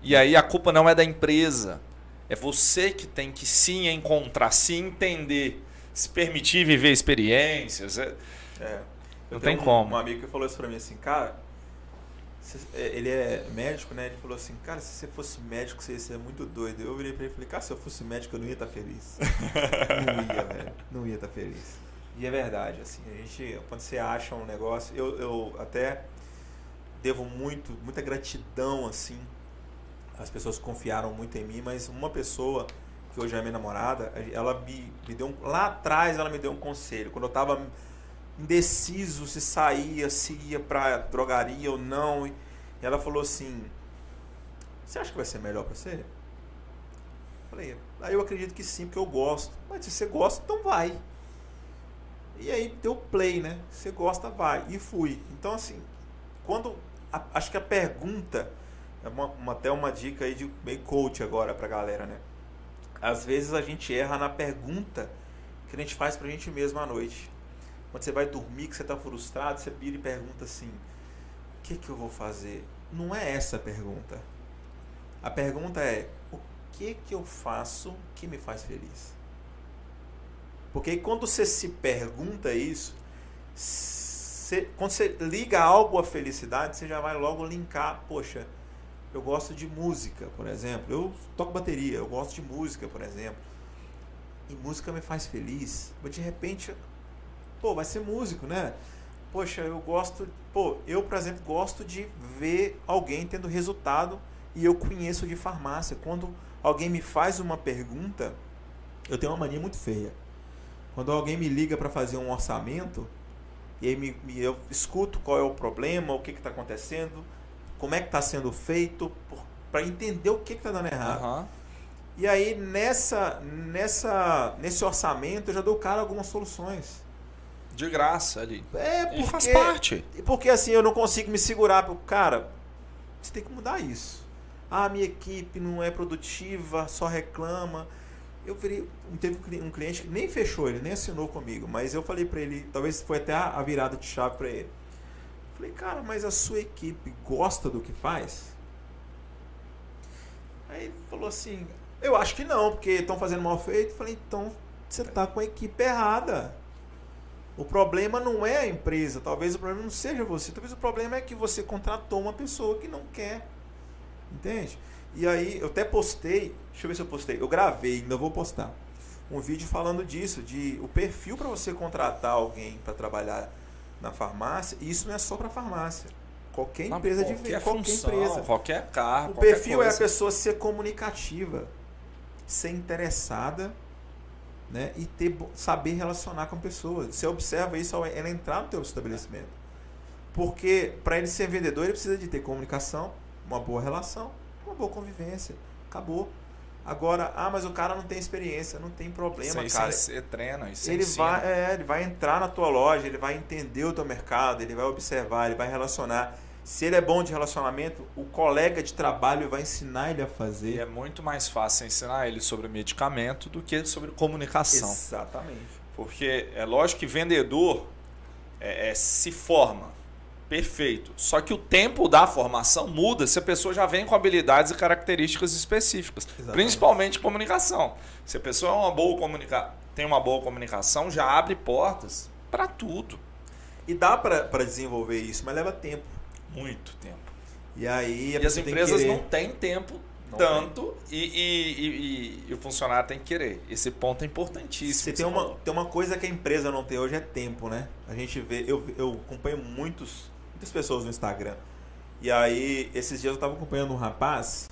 E aí a culpa não é da empresa. É você que tem que se encontrar, se entender, se permitir viver experiências. É... é. Não tem um, como. Um amigo que falou isso pra mim assim, cara, ele é médico, né? Ele falou assim, cara, se você fosse médico, você ia ser muito doido. Eu virei pra ele e falei, cara, se eu fosse médico, eu não ia estar tá feliz. não ia, velho. Não ia estar tá feliz. E é verdade, assim, a gente, quando você acha um negócio, eu, eu até devo muito, muita gratidão, assim, as pessoas confiaram muito em mim, mas uma pessoa que hoje é minha namorada, ela me, me deu um, lá atrás ela me deu um conselho, quando eu estava indeciso se saía, se ia para drogaria ou não, e ela falou assim: "Você acha que vai ser melhor para você?" Falei: "Aí eu acredito que sim, porque eu gosto. Mas se você gosta, então vai." E aí deu play, né? Você gosta, vai. E fui. Então, assim, quando. A, acho que a pergunta. É uma, uma, até uma dica aí de meio coach agora pra galera, né? Às vezes a gente erra na pergunta que a gente faz pra gente mesmo à noite. Quando você vai dormir, que você tá frustrado, você vira e pergunta assim: o que, que eu vou fazer? Não é essa a pergunta. A pergunta é: o que, que eu faço que me faz feliz? Porque quando você se pergunta isso, você, quando você liga algo à felicidade, você já vai logo linkar, poxa, eu gosto de música, por exemplo. Eu toco bateria, eu gosto de música, por exemplo. E música me faz feliz. Mas de repente, pô, vai ser músico, né? Poxa, eu gosto, pô, eu, por exemplo, gosto de ver alguém tendo resultado e eu conheço de farmácia. Quando alguém me faz uma pergunta, eu tenho uma mania muito feia quando alguém me liga para fazer um orçamento, e aí me, me, eu escuto qual é o problema, o que está acontecendo, como é que está sendo feito, para entender o que está dando errado. Uhum. E aí nessa, nessa, nesse orçamento eu já dou cara algumas soluções. De graça ali. É, porque, e faz parte. Porque assim eu não consigo me segurar. Cara, você tem que mudar isso. Ah, minha equipe não é produtiva, só reclama eu virei, teve um cliente que nem fechou, ele nem assinou comigo, mas eu falei para ele, talvez foi até a virada de chave para ele. Falei, cara, mas a sua equipe gosta do que faz? Aí ele falou assim, eu acho que não, porque estão fazendo mal feito. Falei, então você está com a equipe errada. O problema não é a empresa, talvez o problema não seja você, talvez o problema é que você contratou uma pessoa que não quer. Entende? E aí eu até postei, deixa eu ver se eu postei, eu gravei, ainda vou postar, um vídeo falando disso, de o perfil para você contratar alguém para trabalhar na farmácia, e isso não é só para farmácia. Qualquer empresa qualquer de qualquer função, empresa. Qualquer carro. O perfil coisa. é a pessoa ser comunicativa, ser interessada né, e ter, saber relacionar com pessoas. Você observa isso ao ela entrar no teu estabelecimento. Porque para ele ser vendedor, ele precisa de ter comunicação, uma boa relação uma boa convivência. Acabou. Agora, ah, mas o cara não tem experiência, não tem problema, isso cara. Você treina, isso ele vai, é, ele vai entrar na tua loja, ele vai entender o teu mercado, ele vai observar, ele vai relacionar. Se ele é bom de relacionamento, o colega de trabalho vai ensinar ele a fazer. E é muito mais fácil ensinar ele sobre medicamento do que sobre comunicação. Exatamente. Porque é lógico que vendedor é, é, se forma Perfeito. Só que o tempo da formação muda se a pessoa já vem com habilidades e características específicas, Exatamente. principalmente comunicação. Se a pessoa é uma boa comunica... tem uma boa comunicação, já abre portas para tudo. E dá para desenvolver isso, mas leva tempo. Muito tempo. E aí e as empresas não têm tempo não tanto e, e, e, e, o funcionário tem que querer. Esse ponto é importantíssimo. Você tem uma, tem uma coisa que a empresa não tem hoje é tempo, né? A gente vê, eu, eu acompanho muitos muitas pessoas no Instagram. E aí, esses dias eu estava acompanhando um rapaz,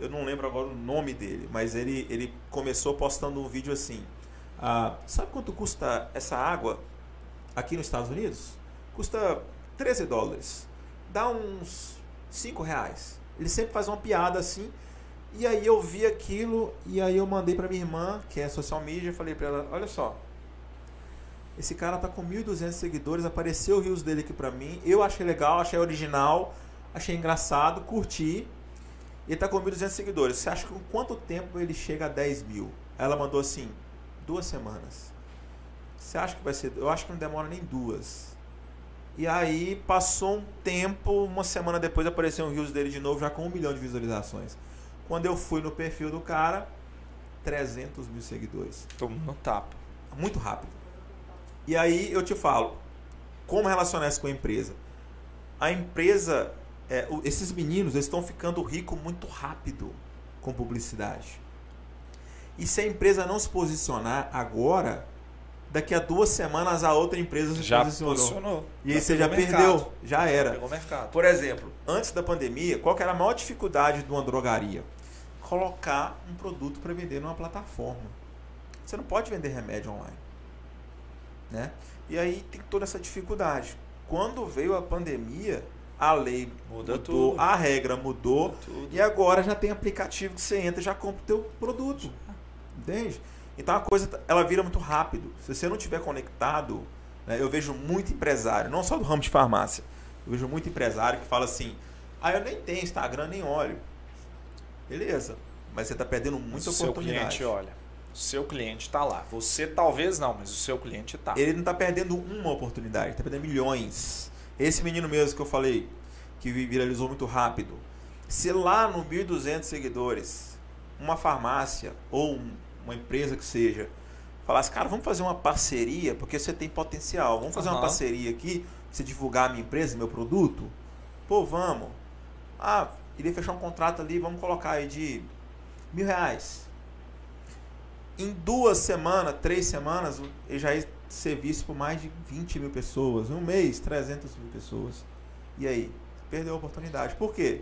eu não lembro agora o nome dele, mas ele, ele começou postando um vídeo assim. Ah, sabe quanto custa essa água? aqui nos Estados Unidos custa 13 dólares. Dá uns 5 reais. Ele sempre faz uma piada assim. E aí eu vi aquilo e aí eu mandei para minha irmã, que é social media, falei para ela, olha só, esse cara tá com 1.200 seguidores, apareceu o rios dele aqui pra mim. Eu achei legal, achei original, achei engraçado, curti. E ele tá com 1.200 seguidores. Você acha que com quanto tempo ele chega a 10 mil? Ela mandou assim, duas semanas. Você acha que vai ser? Eu acho que não demora nem duas. E aí passou um tempo, uma semana depois apareceu um rios dele de novo, já com um milhão de visualizações. Quando eu fui no perfil do cara, 300 mil seguidores. Tomou no tapa. Muito rápido. E aí eu te falo, como relacionar isso com a empresa? A empresa, é, esses meninos eles estão ficando ricos muito rápido com publicidade. E se a empresa não se posicionar agora, daqui a duas semanas a outra empresa se já posicionou. posicionou. E aí você já perdeu, mercado. já era. Mercado. Por exemplo, antes da pandemia, qual era a maior dificuldade de uma drogaria? Colocar um produto para vender numa plataforma. Você não pode vender remédio online. Né? E aí tem toda essa dificuldade. Quando veio a pandemia, a lei Muda mudou, tudo. a regra mudou, Tudo. e agora já tem aplicativo que você entra e já compra o teu produto. Entende? Então a coisa ela vira muito rápido. Se você não tiver conectado, né, eu vejo muito empresário, não só do ramo de farmácia, eu vejo muito empresário que fala assim: "Ah, eu nem tenho Instagram, nem olho". Beleza, mas você está perdendo muita seu oportunidade. cliente olha. O seu cliente está lá. Você talvez não, mas o seu cliente está. Ele não está perdendo uma oportunidade, está perdendo milhões. Esse menino mesmo que eu falei, que viralizou muito rápido, se lá no 1.200 seguidores, uma farmácia ou um- uma empresa que seja, falasse, cara, vamos fazer uma parceria, porque você tem potencial, vamos fazer uma Aham. parceria aqui, você divulgar a minha empresa, meu produto? Pô, vamos. Ah, iria fechar um contrato ali, vamos colocar aí de mil reais. Em duas semanas, três semanas, ele já ia ser visto por mais de 20 mil pessoas. Em um mês, 300 mil pessoas. E aí? Perdeu a oportunidade. Por quê?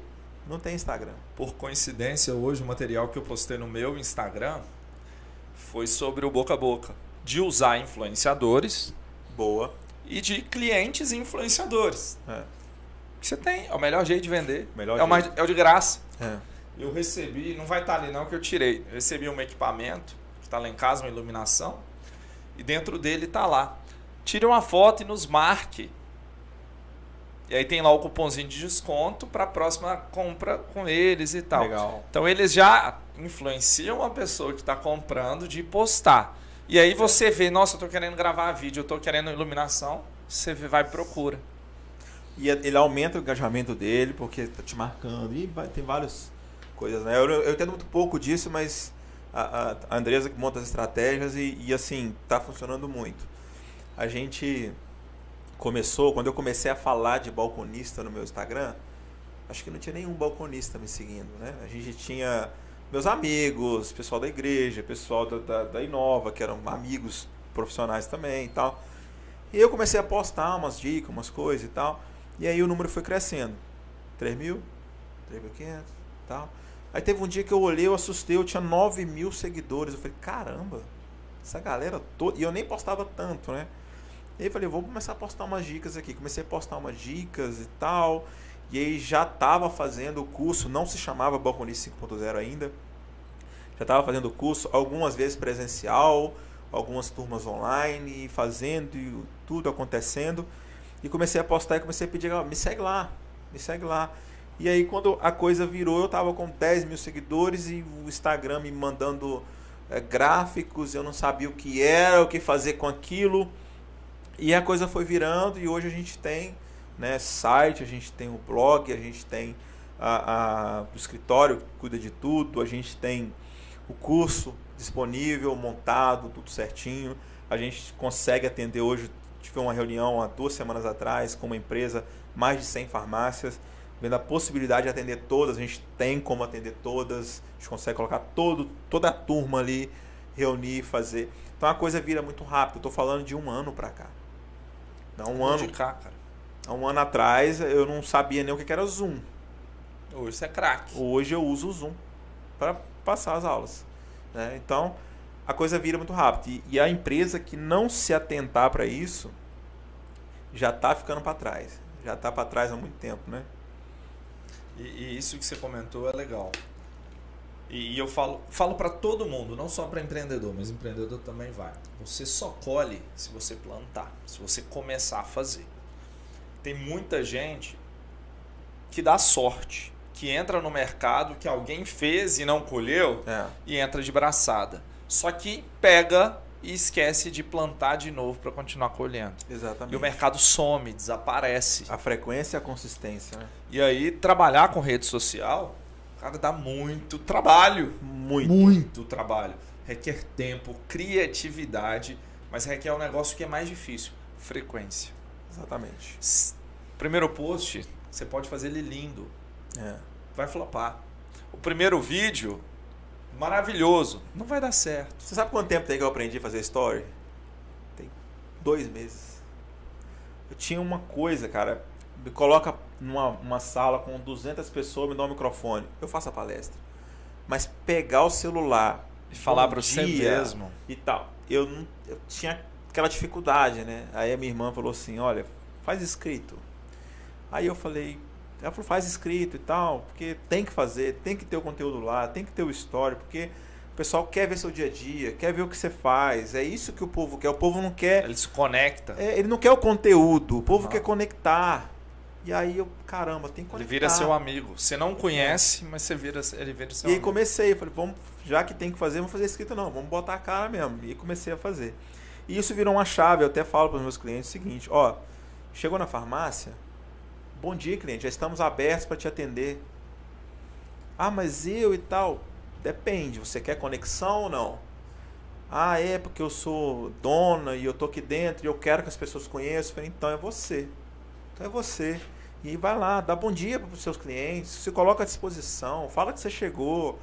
Não tem Instagram. Por coincidência, hoje o material que eu postei no meu Instagram foi sobre o boca a boca. De usar influenciadores Boa. e de clientes influenciadores. É. Você tem, é o melhor jeito de vender. Melhor é, o mais, é o de graça. É. Eu recebi, não vai estar ali não que eu tirei. Eu recebi um equipamento que está lá em casa, uma iluminação, e dentro dele está lá. Tire uma foto e nos marque. E aí tem lá o cupomzinho de desconto para a próxima compra com eles e tal. Legal. Então eles já influenciam a pessoa que está comprando de postar. E aí você vê, nossa, eu estou querendo gravar vídeo, eu estou querendo iluminação, você vai e procura. E ele aumenta o engajamento dele, porque tá te marcando. E tem várias coisas, né? Eu, eu entendo muito pouco disso, mas a, a, a Andresa que monta as estratégias e, e, assim, tá funcionando muito. A gente começou, quando eu comecei a falar de balconista no meu Instagram, acho que não tinha nenhum balconista me seguindo, né? A gente tinha meus amigos, pessoal da igreja, pessoal da, da, da Inova, que eram amigos profissionais também e tal. E eu comecei a postar umas dicas, umas coisas e tal. E aí o número foi crescendo. 3 mil, 3.500 e tal. Aí teve um dia que eu olhei, eu assustei, eu tinha 9 mil seguidores. Eu falei, caramba, essa galera toda. E eu nem postava tanto, né? E aí falei, vou começar a postar umas dicas aqui. Comecei a postar umas dicas e tal. E aí já estava fazendo o curso, não se chamava Balconista 5.0 ainda. Já estava fazendo o curso, algumas vezes presencial, algumas turmas online, fazendo e tudo acontecendo. E comecei a postar e comecei a pedir, "Ó, me segue lá, me segue lá. E aí quando a coisa virou, eu tava com 10 mil seguidores e o Instagram me mandando eh, gráficos, eu não sabia o que era, o que fazer com aquilo. E a coisa foi virando e hoje a gente tem né, site, a gente tem o blog, a gente tem a, a- o escritório que cuida de tudo, a gente tem o curso disponível, montado, tudo certinho. A gente consegue atender hoje. Tive uma reunião há duas semanas atrás com uma empresa, mais de 100 farmácias, vendo a possibilidade de atender todas. A gente tem como atender todas, a gente consegue colocar todo, toda a turma ali, reunir, fazer. Então a coisa vira muito rápido. Estou falando de um ano para cá. Há um ano, cá, cara. há um ano atrás eu não sabia nem o que que era Zoom. Hoje você é craque. Hoje eu uso o Zoom para passar as aulas. né? Então, a coisa vira muito rápido. E, e a empresa que não se atentar para isso, já está ficando para trás. Já está para trás há muito tempo, né? E, e, isso que você comentou é legal. E, eu falo, falo para todo mundo, não só para empreendedor, mas empreendedor também vai. Você só colhe se você plantar, se você começar a fazer. Tem muita gente que dá sorte, que entra no mercado que alguém fez e não colheu é. e entra de braçada. Só que pega e esquece de plantar de novo para continuar colhendo. Exatamente. E o mercado some, desaparece. A frequência e a consistência. Né? E aí, trabalhar com rede social, cara, dá muito trabalho. Muito. Muito trabalho. Requer tempo, criatividade, mas requer um negócio que é mais difícil: frequência. Exatamente. Primeiro post, você pode fazer ele lindo. É. Vai flopar. O primeiro vídeo, maravilhoso. Não vai dar certo. Você sabe quanto tempo tem que eu aprendi a fazer story? Tem dois meses. Eu tinha uma coisa, cara. Me coloca numa uma sala com 200 pessoas, me dá um microfone. Eu faço a palestra. Mas pegar o celular e falar para você mesmo e tal. Eu, não, eu tinha aquela dificuldade, né? Aí a minha irmã falou assim: olha, faz escrito. Aí eu falei, ela falou, faz escrito e tal, porque tem que fazer, tem que ter o conteúdo lá, tem que ter o story, porque o pessoal quer ver seu dia a dia, quer ver o que você faz. É isso que o povo quer. O povo não quer. Ele se conecta. É, ele não quer o conteúdo, o povo não. quer conectar. E aí eu, caramba, tem que conectar. Ele vira seu amigo. Você não conhece, mas você vira, ele vira seu e amigo. E aí comecei, falei, vamos, já que tem que fazer, vamos fazer escrito não, vamos botar a cara mesmo. E comecei a fazer. E isso virou uma chave, eu até falo para os meus clientes o seguinte, ó, chegou na farmácia, Bom dia, cliente, já estamos abertos para te atender. Ah, mas eu e tal. Depende, você quer conexão ou não? Ah, é porque eu sou dona e eu tô aqui dentro e eu quero que as pessoas conheçam. Então é você. Então é você. E vai lá, dá bom dia para os seus clientes, se coloca à disposição, fala que você chegou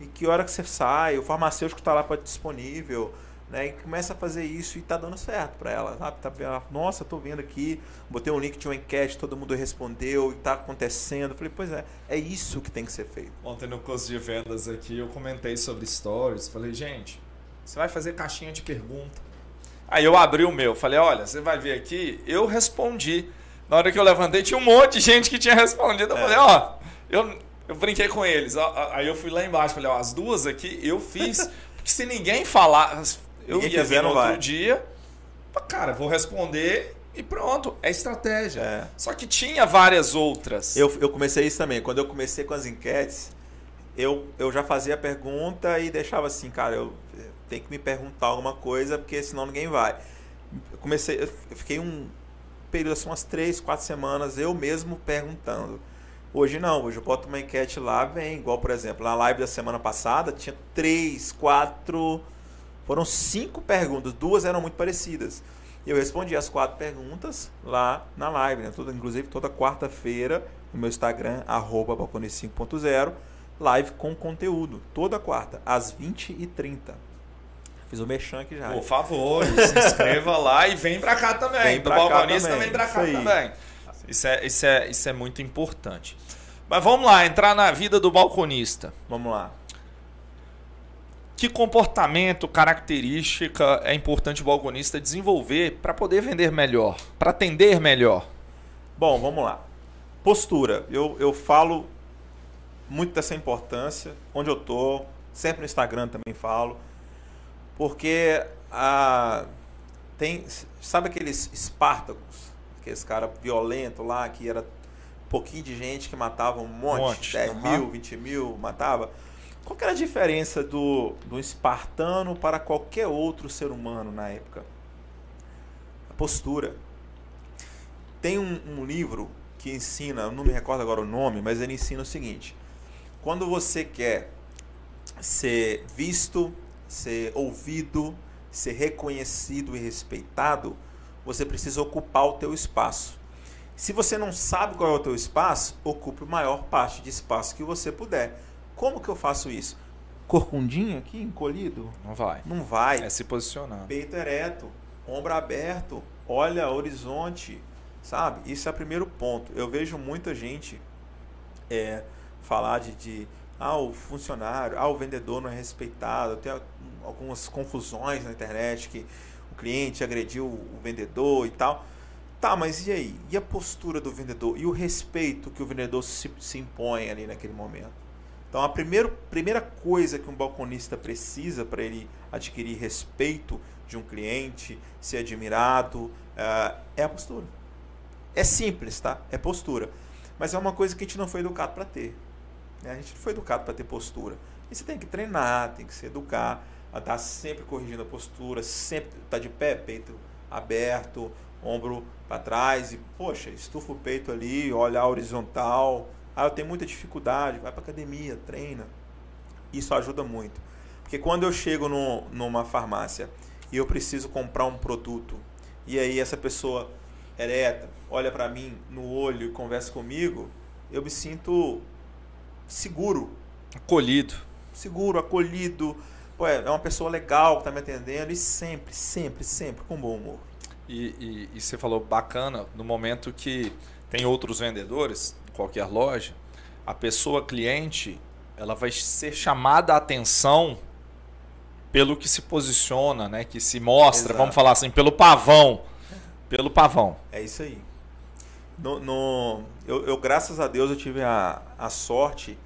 e que hora que você sai, o farmacêutico está lá para disponível. Né, e começa a fazer isso e tá dando certo para ela, sabe? Tá, nossa, tô vendo aqui, botei um link de uma enquete, todo mundo respondeu e tá acontecendo. falei, pois é, é isso que tem que ser feito. Ontem no curso de vendas aqui eu comentei sobre stories, falei, gente, você vai fazer caixinha de pergunta. Aí eu abri o meu, falei, olha, você vai ver aqui, eu respondi. Na hora que eu levantei, tinha um monte de gente que tinha respondido. Eu é. falei, ó, eu, eu brinquei com eles. Aí eu fui lá embaixo, falei, ó, as duas aqui eu fiz. Porque se ninguém falar, eu Ninguém ia ver no outro dia, cara, vou responder e pronto, é estratégia. É. Só que tinha várias outras. Eu, eu comecei isso também. Quando eu comecei com as enquetes, eu, eu já fazia a pergunta e deixava assim, cara, eu tenho que me perguntar alguma coisa, porque senão ninguém vai. Eu comecei, eu fiquei um período assim, umas três, quatro semanas, eu mesmo perguntando. Hoje não, hoje eu boto uma enquete lá, vem, igual por exemplo, na live da semana passada tinha três, quatro foram cinco perguntas, duas eram muito parecidas. Eu respondi as quatro perguntas lá na live, né? Toda, inclusive toda quarta-feira no meu Instagram, arroba 5.0, live com conteúdo. Toda quarta, às 20h30. Fiz o mexão aqui já. Por favor, se inscreva lá e vem pra cá também. Vem pra cá também. vem pra cá isso também. Isso é, isso, é, isso é muito importante. Mas vamos lá, entrar na vida do balconista. Vamos lá. Que comportamento, característica é importante o balconista desenvolver para poder vender melhor, para atender melhor? Bom, vamos lá. Postura. Eu, eu falo muito dessa importância, onde eu tô, sempre no Instagram também falo, porque a, tem, sabe aqueles Espartacos, aqueles cara violento lá, que era um pouquinho de gente que matava um monte, um monte 10 uhum. mil, 20 mil, matava qual era a diferença do, do espartano para qualquer outro ser humano na época? A postura. Tem um, um livro que ensina, não me recordo agora o nome, mas ele ensina o seguinte: quando você quer ser visto, ser ouvido, ser reconhecido e respeitado, você precisa ocupar o teu espaço. Se você não sabe qual é o teu espaço, ocupe a maior parte de espaço que você puder. Como que eu faço isso? Corcundinho aqui, encolhido? Não vai. Não vai. É se posicionar. Peito ereto, ombro aberto, olha horizonte, sabe? Isso é o primeiro ponto. Eu vejo muita gente é, falar de, de ah, o funcionário, ah, o vendedor não é respeitado. Tem algumas confusões na internet que o cliente agrediu o vendedor e tal. Tá, mas e aí? E a postura do vendedor? E o respeito que o vendedor se, se impõe ali naquele momento? Então, a primeiro, primeira coisa que um balconista precisa para ele adquirir respeito de um cliente, ser admirado, uh, é a postura. É simples, tá? É postura. Mas é uma coisa que a gente não foi educado para ter. Né? A gente não foi educado para ter postura. E você tem que treinar, tem que se educar, a estar sempre corrigindo a postura, sempre estar tá de pé, peito aberto, ombro para trás e, poxa, estufa o peito ali, olha horizontal, ah, eu tenho muita dificuldade, vai para academia, treina. Isso ajuda muito. Porque quando eu chego no, numa farmácia e eu preciso comprar um produto, e aí essa pessoa ereta olha para mim no olho e conversa comigo, eu me sinto seguro. Acolhido. Seguro, acolhido. Pô, é uma pessoa legal que está me atendendo e sempre, sempre, sempre com bom humor. E, e, e você falou bacana, no momento que tem outros vendedores, qualquer loja, a pessoa cliente ela vai ser chamada a atenção pelo que se posiciona, né? Que se mostra, Exato. vamos falar assim, pelo pavão. Pelo pavão. É isso aí. No, no eu, eu, graças a Deus, eu tive a, a sorte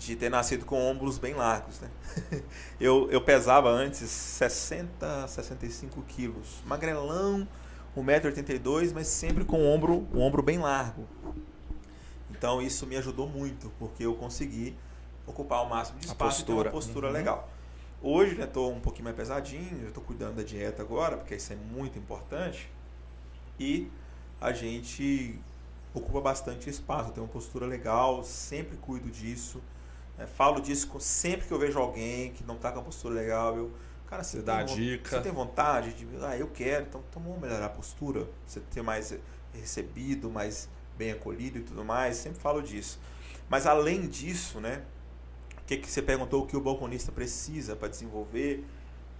de ter nascido com ombros bem largos, né? eu, eu pesava antes 60, 65 quilos. Magrelão, 1,82m, mas sempre com o ombro, o ombro bem largo. Então isso me ajudou muito, porque eu consegui ocupar o máximo de espaço e ter uma postura uhum. legal. Hoje, né, estou um pouquinho mais pesadinho, estou cuidando da dieta agora, porque isso é muito importante. E a gente ocupa bastante espaço, tem uma postura legal, sempre cuido disso. Né, falo disso sempre que eu vejo alguém que não está com a postura legal. Eu, cara, você, você dá tem, dica. Você tem vontade de, ah, eu quero, então, então vamos melhorar a postura, você ter mais recebido, mais bem acolhido e tudo mais, sempre falo disso. Mas além disso, né, o que, que você perguntou o que o balconista precisa para desenvolver?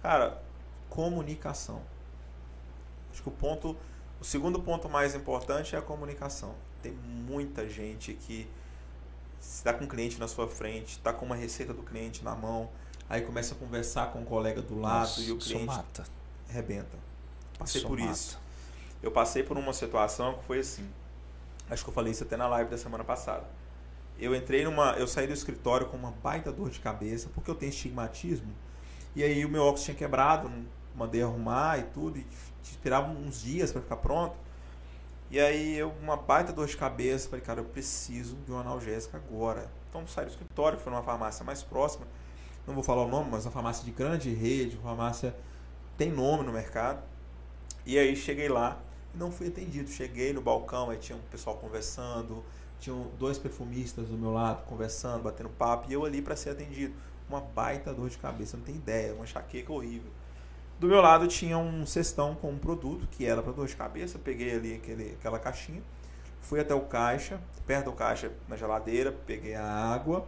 Cara, comunicação. Acho que o ponto, o segundo ponto mais importante é a comunicação. Tem muita gente que está com um cliente na sua frente, está com uma receita do cliente na mão, aí começa a conversar com o colega do lado Nossa, e o cliente mata. arrebenta. Passei por mata. isso. Eu passei por uma situação que foi assim. Acho que eu falei isso até na live da semana passada. Eu entrei numa. Eu saí do escritório com uma baita dor de cabeça, porque eu tenho estigmatismo. E aí o meu óculos tinha quebrado, mandei arrumar e tudo, e esperava uns dias para ficar pronto. E aí eu, uma baita dor de cabeça, falei, cara, eu preciso de um analgésico agora. Então saí do escritório, fui numa farmácia mais próxima. Não vou falar o nome, mas uma farmácia de grande rede, uma farmácia tem nome no mercado. E aí cheguei lá, não fui atendido. Cheguei no balcão, aí tinha um pessoal conversando, tinham dois perfumistas do meu lado conversando, batendo papo, e eu ali para ser atendido. Uma baita dor de cabeça, não tem ideia, uma enxaqueca horrível. Do meu lado tinha um cestão com um produto que era para dor de cabeça. Peguei ali aquele, aquela caixinha, fui até o caixa, perto do caixa na geladeira, peguei a água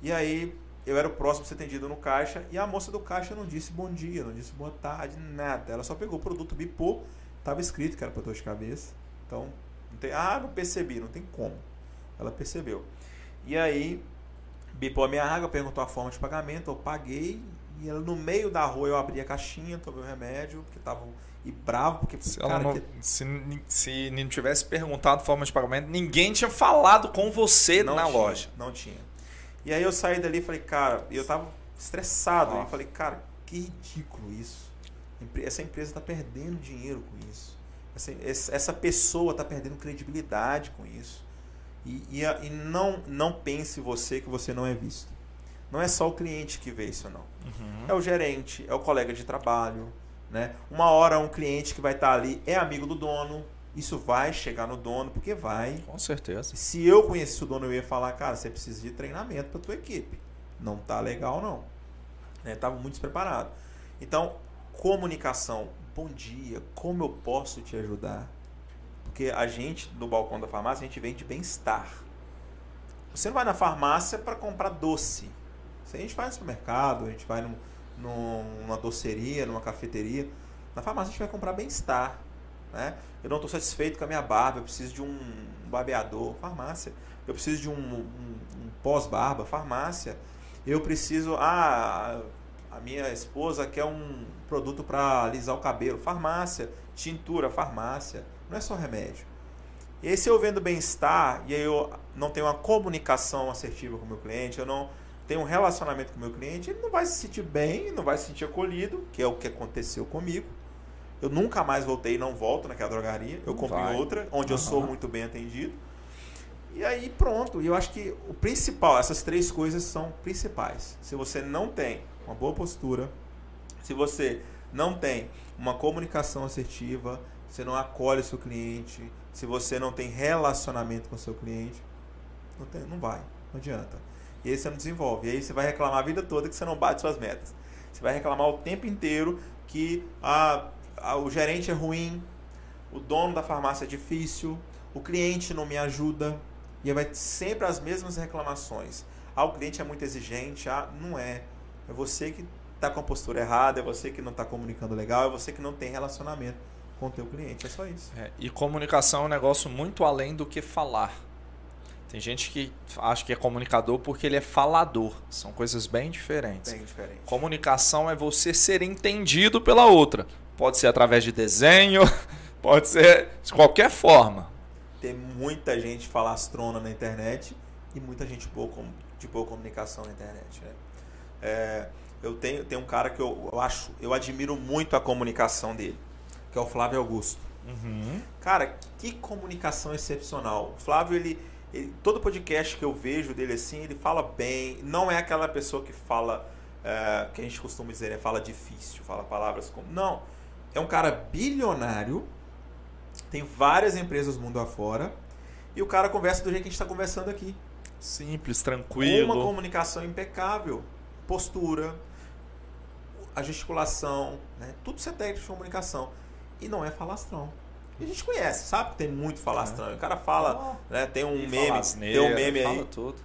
e aí eu era o próximo a ser atendido no caixa e a moça do caixa não disse bom dia, não disse boa tarde, nada. Ela só pegou o produto, bipou Tava escrito que era para dor de cabeça. Então, não tem, ah, não percebi, não tem como. Ela percebeu. E aí, bipou a minha água, perguntou a forma de pagamento, eu paguei. E ela, no meio da rua eu abri a caixinha, tomei o remédio, porque tava e bravo, porque se, cara, não, que... se, se não tivesse perguntado forma de pagamento, ninguém tinha falado com você não na tinha, loja. Não tinha. E aí eu saí dali e falei, cara, eu tava estressado. Eu falei, cara, que ridículo isso. Essa empresa está perdendo dinheiro com isso. Essa, essa pessoa está perdendo credibilidade com isso. E, e, e, não, não pense você que você não é visto. Não é só o cliente que vê isso, não. Uhum. É o gerente, é o colega de trabalho. Né? Uma hora um cliente que vai estar tá ali é amigo do dono. Isso vai chegar no dono, porque vai. Com certeza. Se eu conhecesse o dono, eu ia falar, cara, você precisa de treinamento para tua equipe. Não tá legal, não. Estava né? muito despreparado. Então, comunicação. Bom dia, como eu posso te ajudar? Porque a gente, no balcão da farmácia, a gente vende bem-estar. Você não vai na farmácia para comprar doce. A gente vai no supermercado, a gente vai num, numa doceria, numa cafeteria. Na farmácia a gente vai comprar bem-estar. Né? Eu não estou satisfeito com a minha barba, eu preciso de um barbeador, farmácia. Eu preciso de um, um, um pós-barba, farmácia. Eu preciso. Ah, a minha esposa quer um produto para alisar o cabelo, farmácia, tintura, farmácia, não é só remédio. E aí, se eu vendo bem-estar e aí eu não tenho uma comunicação assertiva com o meu cliente, eu não tenho um relacionamento com o meu cliente, ele não vai se sentir bem, não vai se sentir acolhido, que é o que aconteceu comigo. Eu nunca mais voltei, não volto naquela drogaria. Eu compro em outra, onde uhum. eu sou muito bem atendido. E aí pronto. E eu acho que o principal, essas três coisas são principais. Se você não tem uma boa postura, se você não tem uma comunicação assertiva, você não acolhe o seu cliente, se você não tem relacionamento com o seu cliente, não, tem, não vai, não adianta. E aí você não desenvolve. E aí você vai reclamar a vida toda que você não bate suas metas. Você vai reclamar o tempo inteiro que ah, ah, o gerente é ruim, o dono da farmácia é difícil, o cliente não me ajuda. E vai sempre as mesmas reclamações. Ah, o cliente é muito exigente. Ah, não é. É você que está com a postura errada, é você que não está comunicando legal, é você que não tem relacionamento com o teu cliente. É só isso. É, e comunicação é um negócio muito além do que falar. Tem gente que acha que é comunicador porque ele é falador. São coisas bem diferentes. Bem diferente. Comunicação é você ser entendido pela outra. Pode ser através de desenho, pode ser de qualquer forma. Tem muita gente falastrona na internet e muita gente boa, de boa comunicação na internet. Né? É, eu tenho, tenho um cara que eu, eu acho, eu admiro muito a comunicação dele, que é o Flávio Augusto. Uhum. Cara, que comunicação excepcional. O Flávio, ele, ele, todo podcast que eu vejo dele assim, ele fala bem. Não é aquela pessoa que fala, é, que a gente costuma dizer, né, fala difícil, fala palavras como. Não. É um cara bilionário, tem várias empresas mundo afora, e o cara conversa do jeito que a gente está conversando aqui. Simples, tranquilo. Com uma comunicação impecável postura, a gesticulação, né? tudo isso é técnica de comunicação. E não é falastrão. E a gente conhece, sabe que tem muito falastrão. É. O cara fala, oh. né? Tem um meme, asneira, tem um meme aí. Tudo.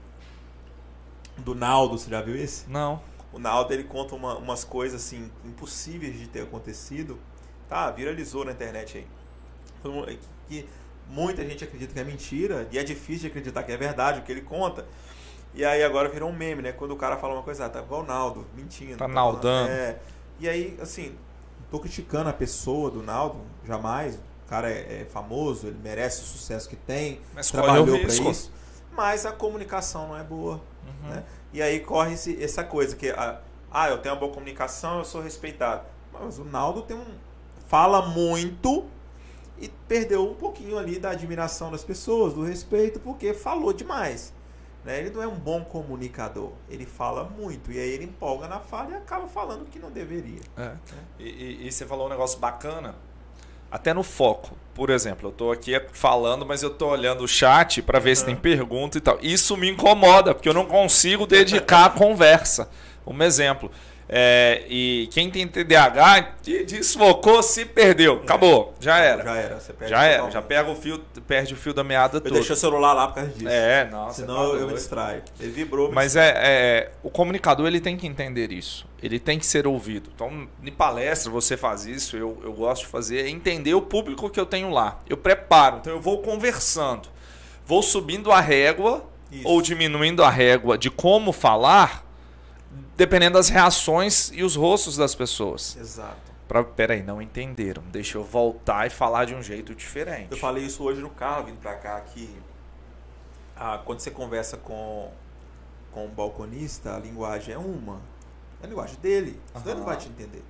Do Naldo, você já viu esse? Não. O Naldo ele conta uma, umas coisas assim impossíveis de ter acontecido. Tá, viralizou na internet aí. Que muita gente acredita que é mentira e é difícil de acreditar que é verdade o que ele conta. E aí agora virou um meme, né? Quando o cara fala uma coisa, ah, tá igual o Naldo, mentindo. Tá, tá naldando. É. E aí, assim, não tô criticando a pessoa do Naldo, jamais. O cara é, é famoso, ele merece o sucesso que tem, mas trabalhou para isso. Mas a comunicação não é boa. Uhum. Né? E aí corre esse, essa coisa que, ah, ah, eu tenho uma boa comunicação, eu sou respeitado. Mas o Naldo tem um. fala muito e perdeu um pouquinho ali da admiração das pessoas, do respeito, porque falou demais. Né? Ele não é um bom comunicador. Ele fala muito. E aí ele empolga na fala e acaba falando o que não deveria. É. Né? E, e, e, você falou um negócio bacana. Até no foco. Por exemplo, eu estou aqui falando, mas eu estou olhando o chat para ver uhum. se tem pergunta e tal. Isso me incomoda, porque eu não consigo dedicar a conversa. Um exemplo. É, e quem tem TDAH desfocou, se perdeu. Acabou. Já era. Já era. Você perde já era. Já pega o fio, perde o fio da meada todo. Eu deixei o celular lá por causa disso. É, nossa. Senão tá eu me distraio. Ele vibrou. Mas é, é, o comunicador ele tem que entender isso. Ele tem que ser ouvido. Então, em palestra você faz isso, eu, eu gosto de fazer, é entender o público que eu tenho lá. Eu preparo, então eu vou conversando. Vou subindo a régua isso. ou diminuindo a régua de como falar dependendo das reações e os rostos das pessoas. Exato. Pra, peraí, não entenderam. Deixa eu voltar e falar de um jeito diferente. Eu falei isso hoje no carro, vindo pra cá, que ah, quando você conversa com, com um balconista, a linguagem é uma. É a linguagem dele. Uhum. Ele não vai te entender.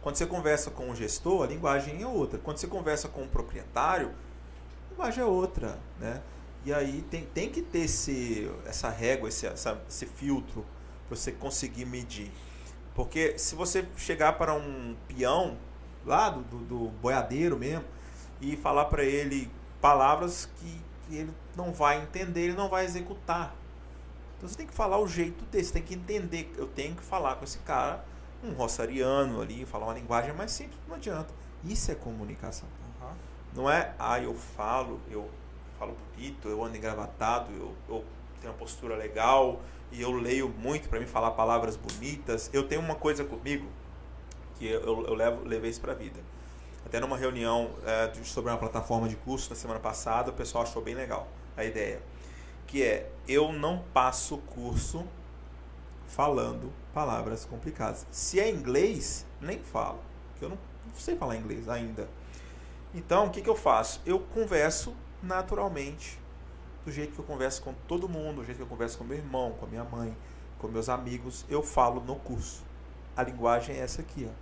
Quando você conversa com um gestor, a linguagem é outra. Quando você conversa com um proprietário, a linguagem é outra. Né? E aí tem, tem que ter esse, essa régua, esse, essa, esse filtro você conseguir medir. Porque se você chegar para um peão lá do, do, do boiadeiro mesmo e falar para ele palavras que, que, ele não vai entender, ele não vai executar. Então você tem que falar o jeito desse, tem que entender. Eu tenho que falar com esse cara, um roçariano ali, falar uma linguagem mais simples, não adianta. Isso é comunicação. Uhum. Não é, ah, eu falo, eu falo bonito, eu ando engravatado, eu, eu tenho uma postura legal, e eu leio muito para me falar palavras bonitas. Eu tenho uma coisa comigo que eu, eu levo, levei isso para a vida. Até numa reunião é, sobre uma plataforma de curso na semana passada, o pessoal achou bem legal a ideia. Que é, eu não passo curso falando palavras complicadas. Se é inglês, nem falo, porque eu não sei falar inglês ainda. Então, o que, que eu faço? Eu converso naturalmente, do jeito que eu converso com todo mundo, do jeito que eu converso com meu irmão, com a minha mãe, com meus amigos, eu falo no curso. A linguagem é essa aqui, ó.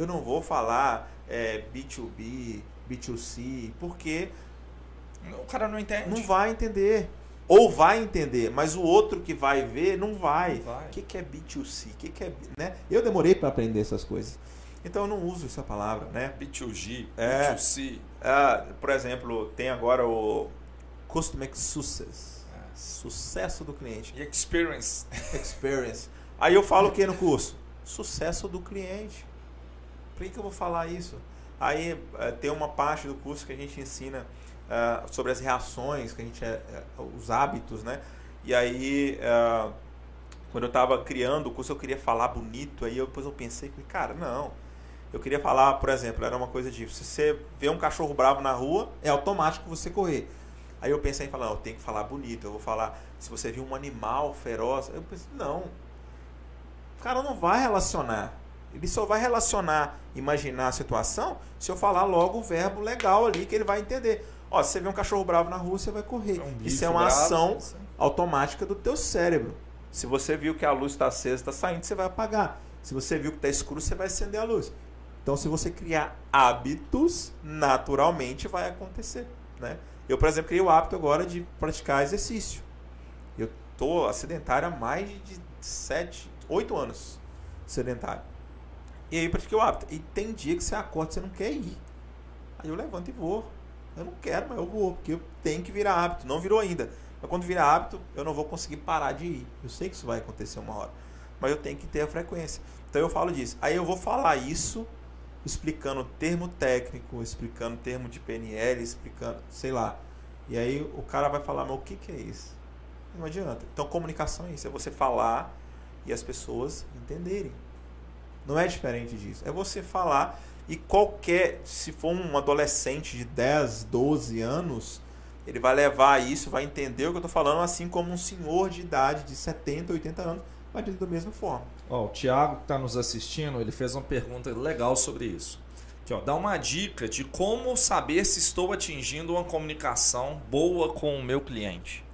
Eu não vou falar é, B2B, B2C, porque o cara não entende. Não vai entender. Ou vai entender, mas o outro que vai ver não vai. Não vai. O que, que é B2C? O que, que é. Né? Eu demorei para aprender essas coisas. Então eu não uso essa palavra, né? B2G, É. B2C. Ah, por exemplo, tem agora o Customer Success. É. Sucesso do cliente. E experience. Experience. Aí eu falo o que no curso? Sucesso do cliente. Por que, que eu vou falar isso? Aí eh, tem uma parte do curso que a gente ensina ah, sobre as reações, que a gente é, é, os hábitos, né? E aí, ah, quando eu estava criando o curso, eu queria falar bonito, aí eu, depois eu pensei, cara, não. Eu queria falar, por exemplo, era uma coisa de, se você vê um cachorro bravo na rua, é automático você correr. Aí eu pensei em falar, não, eu tenho que falar bonito, eu vou falar, se você viu um animal feroz, eu pensei, não. O cara não vai relacionar. Ele só vai relacionar, imaginar a situação, se eu falar logo o verbo legal ali que ele vai entender. Ó, se você vê um cachorro bravo na rua, você vai correr. É um Isso é uma bravo, ação assim. automática do teu cérebro. Se você viu que a luz está acesa, está saindo, você vai apagar. Se você viu que está escuro, você vai acender a luz. Então, se você criar hábitos, naturalmente vai acontecer. Né? Eu, por exemplo, criei o hábito agora de praticar exercício. Eu tô acidentário há mais de 7, 8 anos sedentário. E aí eu pratiquei o hábito. E tem dia que você acorda e você não quer ir. Aí eu levanto e vou. Eu não quero, mas eu vou, porque eu tenho que virar hábito. Não virou ainda. Mas quando virar hábito, eu não vou conseguir parar de ir. Eu sei que isso vai acontecer uma hora. Mas eu tenho que ter a frequência. Então eu falo disso. Aí eu vou falar isso explicando termo técnico, explicando termo de PNL, explicando, sei lá. E aí o cara vai falar, mas o que, que é isso? Não adianta. Então comunicação é isso, é você falar e as pessoas entenderem. Não é diferente disso. É você falar e qualquer, se for um adolescente de 10, 12 anos, ele vai levar isso, vai entender o que eu estou falando, assim como um senhor de idade de 70, 80 anos vai entender da mesma forma. Ó, o Thiago que está nos assistindo, ele fez uma pergunta legal sobre isso. Aqui, ó, dá uma dica de como saber se estou atingindo uma comunicação boa com o meu cliente.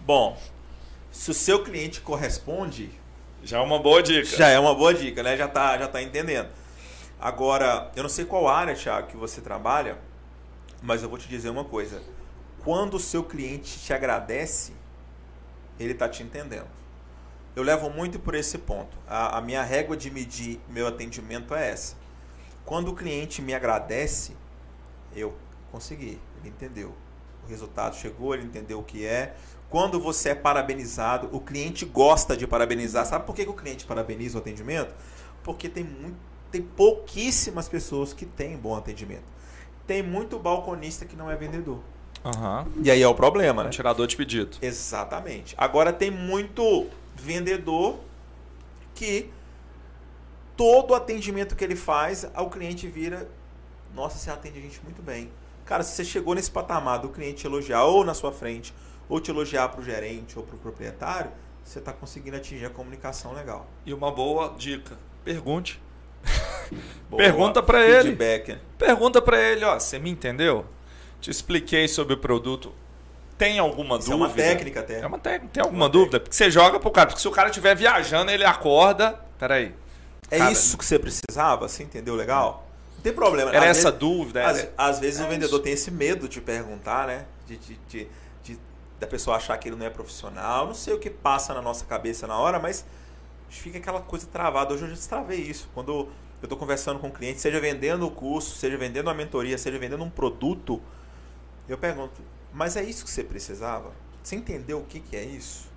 Bom, se o seu cliente corresponde, Já é uma boa dica. já é uma boa dica, né? Já tá, já tá entendendo. Agora, eu não sei qual área, Thiago, que você trabalha, mas eu vou te dizer uma coisa. Quando o seu cliente te agradece, ele tá te entendendo. Eu levo muito por esse ponto. A, a minha régua de medir meu atendimento é essa. Quando o cliente me agradece, eu consegui, ele entendeu. O resultado chegou, ele entendeu o que é. Quando você é parabenizado, o cliente gosta de parabenizar. Sabe por que, que o cliente parabeniza o atendimento? Porque tem, muito, tem pouquíssimas pessoas que têm bom atendimento. Tem muito balconista que não é vendedor. Aham. E aí é o problema, né? Tirador de pedido. Exatamente. Agora tem muito vendedor que todo atendimento que ele faz, o cliente vira, nossa, você atende a gente muito bem. Cara, se você chegou nesse patamar do cliente elogiar ou na sua frente, ou te elogiar para o gerente ou para o proprietário, você está conseguindo atingir a comunicação legal. E uma boa dica. Pergunte. Boa, Pergunta pra ele. feedback. Pergunta para ele, ó, você me entendeu? Te expliquei sobre o produto. Tem alguma Isso é dúvida? uma técnica até. É uma técnica. Tem alguma Uma dúvida? Porque você joga pro cara. Porque se o cara estiver viajando, ele acorda. Peraí. É Cara, isso que você precisava? Você entendeu legal? Não tem problema. Era Às essa vezes- dúvida. Às, era- às vezes é o vendedor isso. tem esse medo de perguntar, né? De, de, de- de- da pessoa achar que ele não é profissional. Não sei o que passa na nossa cabeça na hora, mas fica aquela coisa travada. Hoje eu já destravei isso. Quando eu estou conversando com um cliente, seja vendendo o curso, seja vendendo uma mentoria, seja vendendo um produto, eu pergunto, mas é isso que você precisava? Você entendeu o que, que é isso?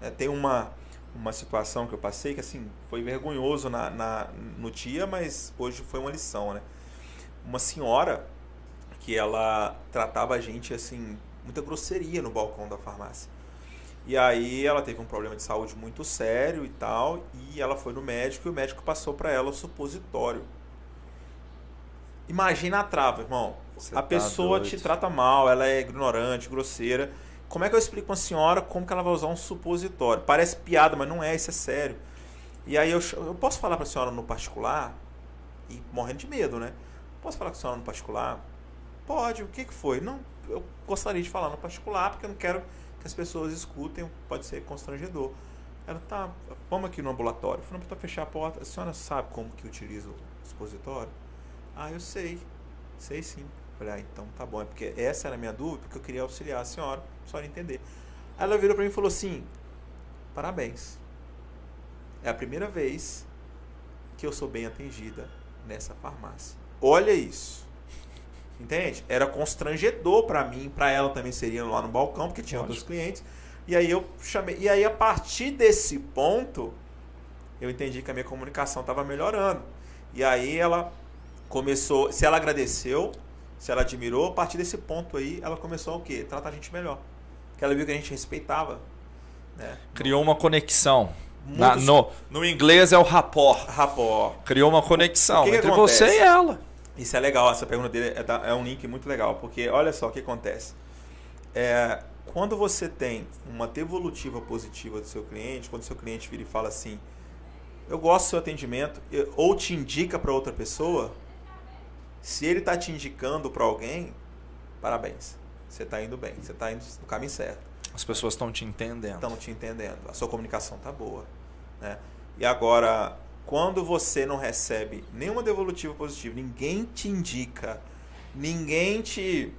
É, tem uma, uma situação que eu passei que assim foi vergonhoso na, na- no dia, mas hoje foi uma lição, né? Uma senhora que ela tratava a gente assim, muita grosseria no balcão da farmácia. E aí ela teve um problema de saúde muito sério e tal, e ela foi no médico e o médico passou para ela o supositório. Imagina a trava, irmão. Você a tá pessoa doido. te trata mal, ela é ignorante, grosseira. como é que eu explico pra senhora como que ela vai usar um supositório? Parece piada, mas não é, isso é sério. E aí eu, eu posso falar pra senhora no particular, e morrendo de medo, né? Posso falar com a senhora no particular? Pode, o que, que foi? Não, eu gostaria de falar no particular, porque eu não quero que as pessoas escutem, pode ser constrangedor. Ela tá, vamos aqui no ambulatório. Falando para fechar a porta. A senhora sabe como que utiliza o expositório? Ah, eu sei. Sei sim. Falei, ah, então tá bom. É porque essa era a minha dúvida, porque eu queria auxiliar a senhora, a senhora entender. Aí ela virou para mim e falou assim: parabéns. É a primeira vez que eu sou bem atendida nessa farmácia. Olha isso. Entende? Era constrangedor para mim, para ela também seria lá no balcão, porque tinha Lógico. outros clientes. E aí eu chamei. E aí, a partir desse ponto, eu entendi que a minha comunicação estava melhorando. E aí ela começou. Se ela agradeceu, se ela admirou, a partir desse ponto aí, ela começou o quê? Tratar a gente melhor. Porque ela viu que a gente respeitava. Né? Criou uma conexão. Na, no, no inglês é o rapport. Rapport. Criou uma conexão que entre que você e ela. Isso é legal, essa pergunta dele é, é, um link muito legal, porque olha só o que acontece. É, quando você tem uma devolutiva positiva do seu cliente, quando o seu cliente vira e fala assim, eu gosto do seu atendimento, ou te indica para outra pessoa, se ele está te indicando para alguém, parabéns. Você está indo bem, você está indo no caminho certo. As pessoas estão te entendendo. Estão te entendendo. A sua comunicação está boa. Né? E agora, quando você não recebe nenhuma devolutiva positiva, ninguém te indica, ninguém te,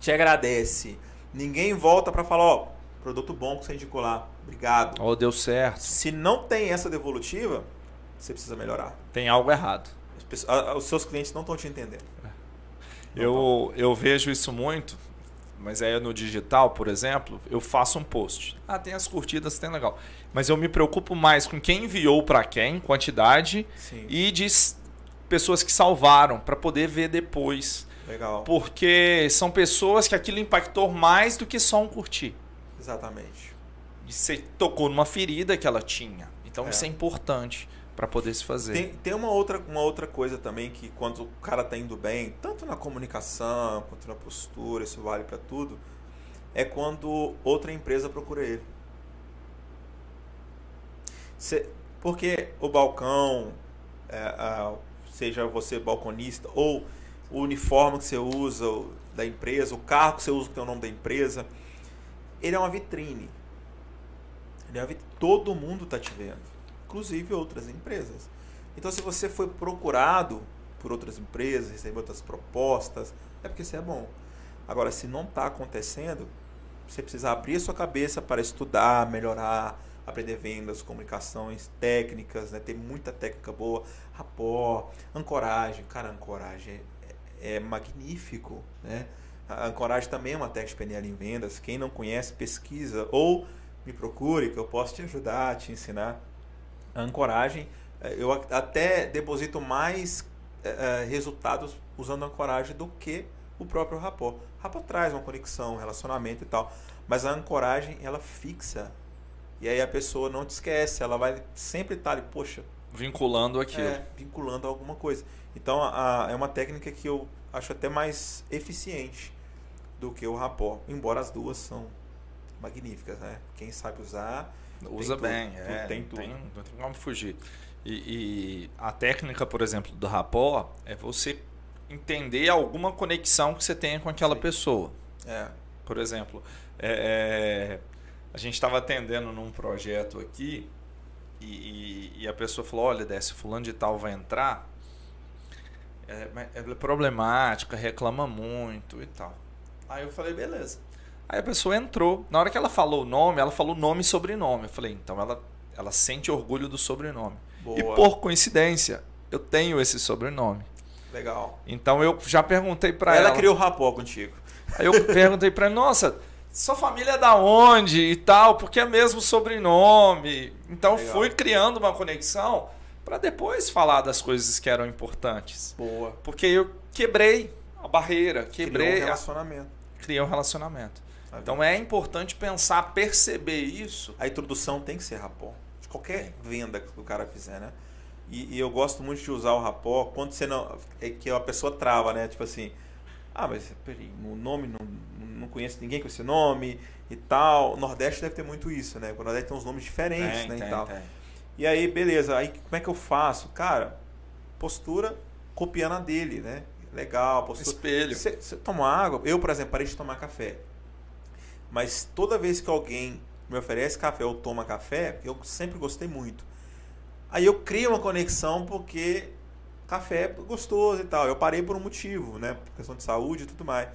te agradece, Ninguém volta para falar, ó, produto bom que você indicou lá. Obrigado. Ou oh, deu certo. Se não tem essa devolutiva, você precisa melhorar. Tem algo errado. Os seus clientes não estão te entendendo. Eu, eu vejo isso muito, mas é no digital, por exemplo, eu faço um post. Ah, tem as curtidas, tem legal. Mas eu me preocupo mais com quem enviou para quem, quantidade, Sim. e de pessoas que salvaram, para poder ver depois. Legal. Porque são pessoas que aquilo impactou mais do que só um curtir. Exatamente. E você tocou numa ferida que ela tinha. Então é. isso é importante para poder se fazer. Tem, tem uma, outra, uma outra coisa também que quando o cara tá indo bem, tanto na comunicação quanto na postura, isso vale para tudo, é quando outra empresa procura ele. Cê, porque o balcão, é, a, seja você balconista ou o uniforme que você usa da empresa, o carro que você usa que tem o nome da empresa, ele é uma vitrine. Ele é uma vitrine. Todo mundo está te vendo, inclusive outras empresas. Então, se você foi procurado por outras empresas, recebeu outras propostas, é porque você é bom. Agora, se não está acontecendo, você precisa abrir a sua cabeça para estudar, melhorar, aprender vendas, comunicações, técnicas, né? Tem muita técnica boa, rapó, ancoragem. Cara, ancoragem é magnífico. Né? A ancoragem também é uma técnica de PNL em vendas. Quem não conhece, pesquisa ou me procure que eu posso te ajudar, te ensinar. Ancoragem, é, eu até deposito mais é, é, resultados usando ancoragem do que o próprio rapó. Rapó traz uma conexão, um relacionamento e tal, mas a ancoragem ela fixa. E aí a pessoa não te esquece, ela vai sempre estar ali, poxa, vinculando aquilo. É, vinculando alguma coisa. Então a, a, é uma técnica que eu acho até mais eficiente do que o rapó, embora as duas são magníficas, né? Quem sabe usar usa bem, tudo, é, tem tudo. Tem, não tem como fugir. E, e, a técnica, por exemplo, do rapó é você entender alguma conexão que você tenha com aquela Sim. pessoa. É. Por exemplo, é, é, a gente estava atendendo num projeto aqui e, e, e, a pessoa falou: olha, Décio, fulano de tal vai entrar é, é problemática, reclama muito e tal. Aí eu falei, beleza. Aí a pessoa entrou. Na hora que ela falou o nome, ela falou nome e sobrenome. Eu falei, então ela, ela sente orgulho do sobrenome. Boa. E por coincidência, eu tenho esse sobrenome. Legal. Então eu já perguntei para ela. Ela criou rapó contigo. Aí eu perguntei para ela, nossa, sua família é da onde e tal, porque é mesmo sobrenome. Então Legal. fui criando uma conexão para depois falar das coisas que eram importantes. Boa. Porque eu quebrei a barreira, quebrei Criou um relacionamento. A... Criei um relacionamento. Então é importante pensar, perceber isso. A introdução tem que ser rapó. De qualquer venda que o cara fizer, né? E, e, eu gosto muito de usar o rapó quando você não. É que a pessoa trava, né? Tipo assim, Ah, mas peraí, o nome não, não conheço ninguém com esse nome e tal. O Nordeste deve ter muito isso, né? O Nordeste tem uns nomes diferentes, Tem, né? tem, e tal. tem. E aí, beleza. Aí como é que eu faço? Cara, postura copiando a dele, né? Legal, postura. Espelho. Você toma água? Eu, por exemplo, parei de tomar café. Mas toda vez que alguém me oferece café ou toma café, eu sempre gostei muito. Aí eu crio uma conexão porque café é gostoso e tal. Eu parei por um motivo, né? Por questão de saúde e tudo mais.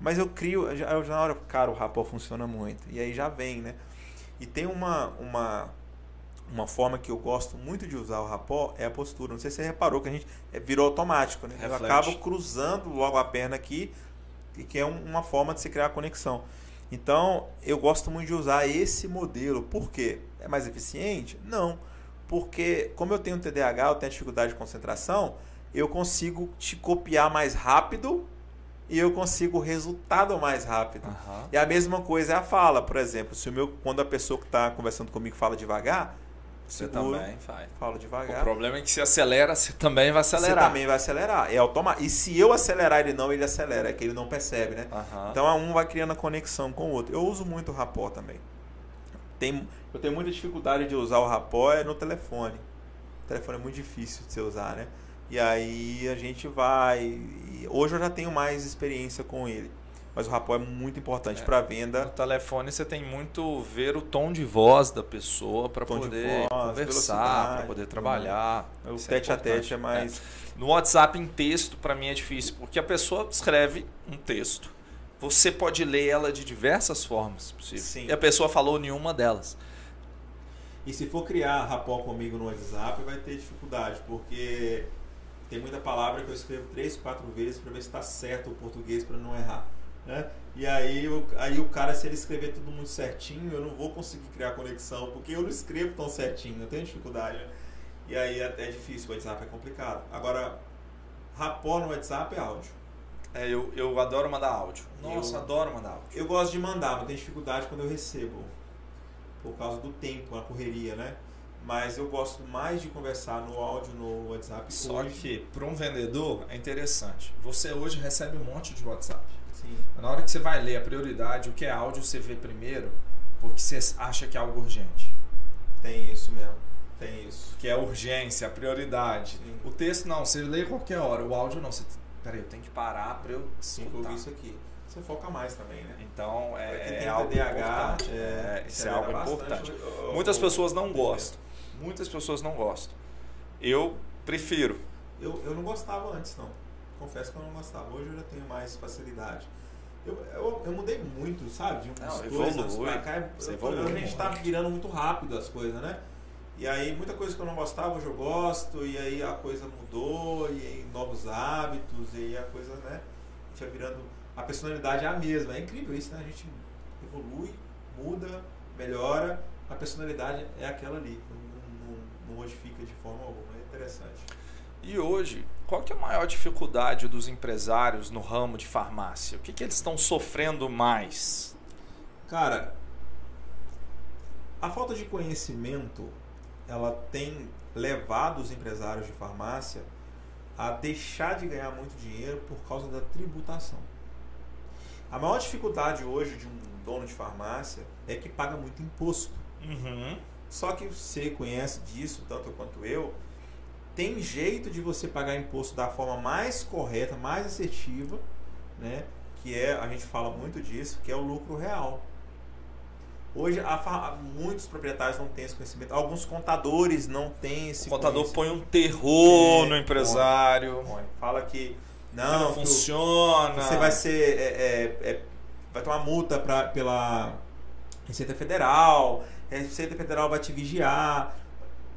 Mas eu crio, eu já, eu já na hora, cara, o rapó funciona muito. E aí já vem, né? E tem uma, uma, uma forma que eu gosto muito de usar o rapó, é a postura. Não sei se você reparou que a gente é, virou automático, né? Eu Reflete. acabo cruzando logo a perna aqui, e que é um- uma forma de se criar conexão. Então, eu gosto muito de usar esse modelo. Por quê? É mais eficiente? Não. Porque, como eu tenho TDAH, eu tenho dificuldade de concentração, eu consigo te copiar mais rápido e eu consigo o resultado mais rápido. Aham. E a mesma coisa é a fala, por exemplo. Se o meu, quando a pessoa que está conversando comigo fala devagar, Você seguro, também faz. falo O devagar. problema é que se acelera, você também vai Você acelerar. também vai acelerar. É automático. E se eu acelerar ele não, ele acelera. É que ele não percebe, né? Então a um vai criando a conexão com o outro. Eu uso muito o rapó também. Tem, eu tenho muita dificuldade de usar o rapó é no telefone. O telefone é muito difícil de você usar, né? E aí a gente vai. hoje eu já tenho mais experiência com ele. Mas o rapó é muito importante É. para No venda. telefone você tem muito ver o tom de voz da pessoa para poder voz, conversar, para poder trabalhar. O Isso é tete a tete é mais. No WhatsApp em texto, para mim é difícil, porque a pessoa escreve um texto. Você pode ler ela de diversas formas possíveis. Sim. E a pessoa falou nenhuma delas. E se for criar rapó comigo no WhatsApp, vai ter dificuldade, porque tem muita palavra que eu escrevo três, quatro vezes para ver se está certo o português para não errar. Né? E aí, o- aí o cara, se ele escrever tudo muito certinho, eu não vou conseguir criar conexão, porque eu não escrevo tão certinho, eu tenho dificuldade. né? E aí é, é difícil, o WhatsApp é complicado. Agora, rapó no WhatsApp é áudio. É, eu, eu adoro mandar áudio. Nossa, adoro mandar áudio. Eu gosto de mandar, mas tenho dificuldade quando eu recebo. Por causa do tempo, a correria, né? Mas eu gosto mais de conversar no áudio, no WhatsApp. Só hoje. que para um vendedor é interessante. Você hoje recebe um monte de WhatsApp. Sim. Na hora que você vai ler a prioridade, o que é áudio você vê primeiro, porque você acha que é algo urgente. Tem isso mesmo. Tem isso. Que é urgência, a prioridade. Sim. O texto não, você lê qualquer hora. O áudio não. Você, peraí, eu tenho que parar para eu escutar. isso aqui. Você foca mais também, né? Então Pra quem é, tem é algo TDAH, importante. É, isso é algo bastante importante. Muitas pessoas não gostam. Muitas pessoas não gostam. Eu prefiro. Eu, eu não gostava antes, não. Confesso que eu não gostava. Hoje eu já tenho mais facilidade. Eu, eu, eu mudei muito, sabe? De uns Não, dois anos pra cá. Você eu- evolui a gente tá virando muito rápido as coisas, né? E aí, muita coisa que eu não gostava, hoje eu gosto. E aí a coisa mudou. E aí novos hábitos. E aí a coisa, né? A gente vai virando... A personalidade é a mesma. É incrível isso, né? A gente evolui, muda, melhora. A personalidade é aquela ali. Não, não, não modifica de forma alguma. É interessante. E hoje, qual que é a maior dificuldade dos empresários no ramo de farmácia? O que, que eles estão sofrendo mais? Cara, a falta de conhecimento ela tem levado os empresários de farmácia a deixar de ganhar muito dinheiro por causa da tributação. A maior dificuldade hoje de um dono de farmácia é que paga muito imposto. Uhum. Só que você conhece disso, tanto quanto eu, tem jeito de você pagar imposto da forma mais correta, mais assertiva, né? Que é, a gente fala muito disso, que é o lucro real. Hoje, a muitos proprietários não têm esse conhecimento. Alguns contadores não têm esse O contador põe um terror É, no empresário. Põe. Fala que Não, não, funciona. você vai ser. é, é, é, vai tomar multa pra, pela Receita Federal, a Receita Federal vai te vigiar.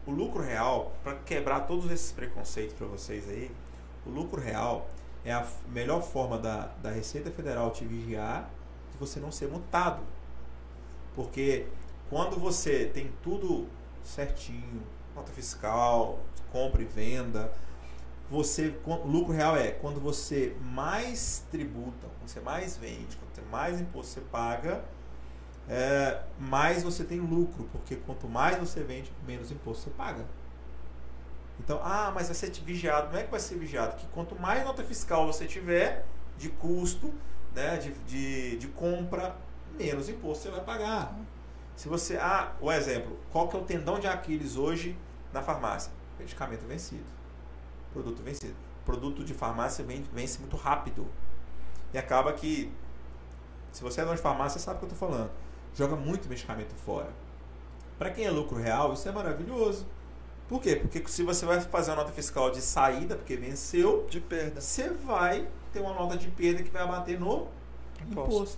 O lucro real, para quebrar todos esses preconceitos para vocês aí, o lucro real é a melhor forma da, da Receita Federal te vigiar de você não ser multado. Porque quando você tem tudo certinho, nota fiscal, compra e venda, você o lucro real é quando você mais tributa, quando você mais vende, quando mais imposto você paga, é, mais você tem lucro, porque quanto mais você vende, menos imposto você paga. Então, ah, mas vai ser vigiado. Não é que vai ser vigiado, que quanto mais nota fiscal você tiver, de custo, né, de, de, de compra, menos imposto você vai pagar. Se você. Ah, o exemplo, qual que é o tendão de Aquiles hoje na farmácia? Medicamento vencido. Produto vencido. Produto de farmácia vence muito rápido. E acaba que. Se você é dono de farmácia, sabe o que eu estou falando. Joga muito medicamento fora. Para quem é lucro real, isso é maravilhoso. Por quê? Porque se você vai fazer uma nota fiscal de saída, porque venceu, de perda, você vai ter uma nota de perda que vai abater no imposto. imposto.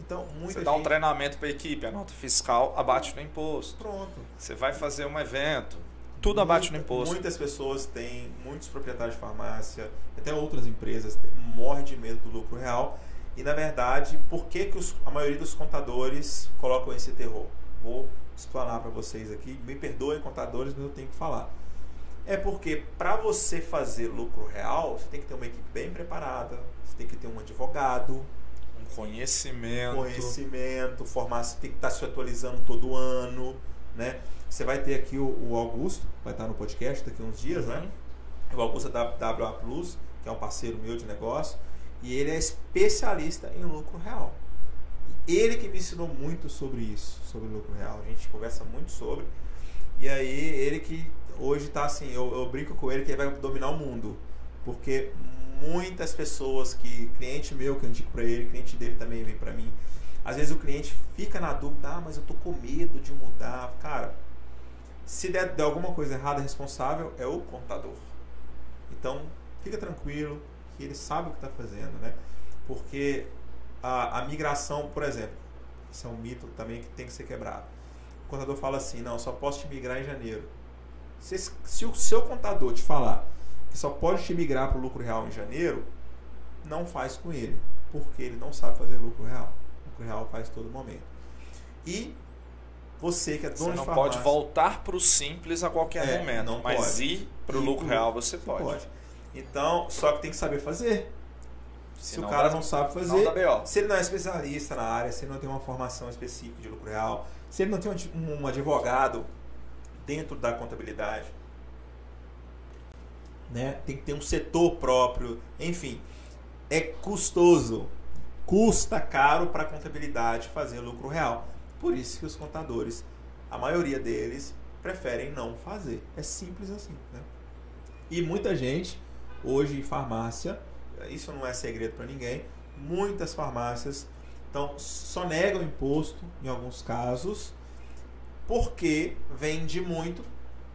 Então, muita Você dá um treinamento para a equipe, a nota fiscal abate no imposto. Pronto. Você vai fazer um evento, tudo abate no imposto. Muitas pessoas têm, muitos proprietários de farmácia, até outras empresas, morrem de medo do lucro real. E, na verdade, por que, que os, a maioria dos contadores colocam esse terror? Vou explanar para vocês aqui. Me perdoem, contadores, mas eu tenho que falar. É porque para você fazer lucro real, você tem que ter uma equipe bem preparada, você tem que ter um advogado, um conhecimento, conhecimento, formar, você tem que estar tá se atualizando todo ano, né? Você vai ter aqui o, o Augusto, vai estar no podcast daqui a uns dias, né? uhum. né? O Augusto é da WA Plus, que é um parceiro meu de negócio, e ele é especialista em lucro real. Ele que me ensinou muito sobre isso, sobre lucro real. A gente conversa muito sobre. E aí, ele que hoje está assim, eu, eu, brinco com ele que ele vai dominar o mundo. Porque muitas pessoas que, cliente meu que eu indico para ele, cliente dele também vem para mim. Às vezes o cliente fica na dúvida, ah, mas eu tô com medo de mudar. Cara, se der, der alguma coisa errada, responsável é o contador. Então, fica tranquilo que ele sabe o que está fazendo, né? Porque a, a migração, por exemplo, isso é um mito também que tem que ser quebrado. O contador fala assim, não, só posso te migrar em janeiro. Se, se o seu contador te falar que só pode te migrar para o lucro real em janeiro, não faz com ele, porque ele não sabe fazer lucro real. O lucro real faz todo momento. E você que é dono você não de pode voltar para o simples a qualquer é, momento, mas pode. ir para o lucro real você pode. pode. Então, só que tem que saber fazer. Se, o cara não sabe fazer, se ele não é especialista na área, se ele não tem uma formação específica de lucro real, se ele não tem um, um advogado dentro da contabilidade, né? tem que ter um setor próprio, enfim, é custoso, custa caro para a contabilidade fazer lucro real. Por isso que os contadores, a maioria deles, preferem não fazer. É simples assim. Né? E muita gente, hoje em farmácia, isso não é segredo para ninguém, muitas farmácias então, só negam imposto em alguns casos, porque vende muito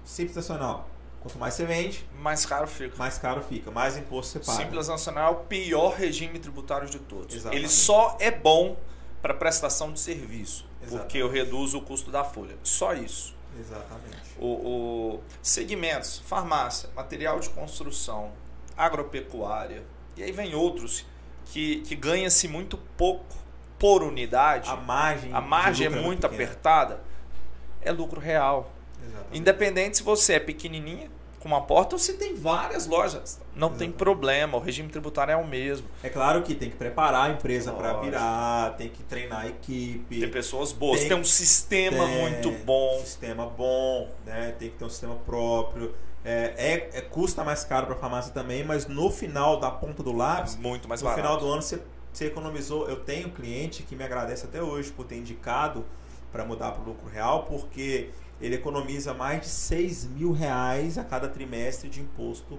Simples Nacional. Quanto mais você vende, mais caro fica. Mais caro fica, mais imposto você paga. Simples Nacional é o pior regime tributário de todos. Exatamente. Ele só é bom para prestação de serviço, Exatamente. porque eu reduzo o custo da folha. Só isso. Exatamente. O, o segmentos, farmácia, material de construção, agropecuária, e aí vem outros que, que ganha-se muito pouco por unidade. A margem, a margem é muito apertada. É lucro real. Exatamente. Independente se você é pequenininha, com uma porta, ou se tem várias lojas. Não Exatamente. tem problema, o regime tributário é o mesmo. É claro que tem que preparar a empresa para virar, tem que treinar a equipe. Tem pessoas boas, tem, tem um sistema tem, muito bom. Sistema bom, né? Tem que ter um sistema próprio. É, é, é, custa mais caro para a farmácia também, mas no final da ponta do lápis, é muito mais no barato. final do ano você, você economizou. Eu tenho cliente que me agradece até hoje por ter indicado para mudar para o lucro real, porque ele economiza mais de 6 mil reais a cada trimestre de imposto.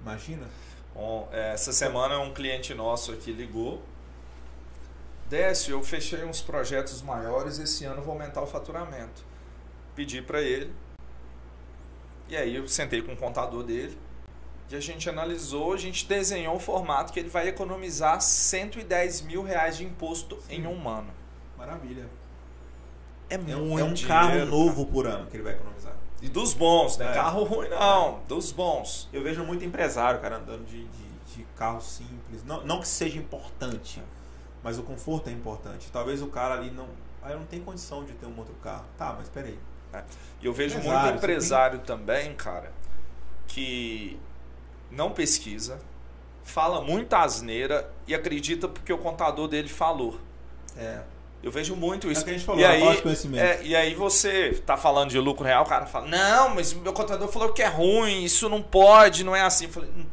Imagina? Bom, é, essa semana um cliente nosso aqui ligou. Décio, eu fechei uns projetos maiores, esse ano vou aumentar o faturamento. Pedi para ele e aí eu sentei com o contador dele e a gente analisou, a gente desenhou o formato que ele vai economizar 110 mil reais de imposto Sim. em um ano. Maravilha. É, é muito É um dinheiro, carro novo por ano que ele vai economizar. E dos bons, né? É. Carro ruim não, é. dos bons. Eu vejo muito empresário, cara, andando de, de, de carro simples. Não, não que seja importante, mas o conforto é importante. Talvez o cara ali não... Aí não tem condição de ter um outro carro. Tá, mas peraí. Né? E eu vejo empresário, muito empresário tem... também, cara, que não pesquisa, fala muita asneira e acredita porque o contador dele falou. É. Eu vejo muito isso. É que a gente falou, e, aí, é, e aí você tá falando de lucro real, o cara fala, não, mas meu contador falou que é ruim, isso não pode, não é assim. Eu falei, hum.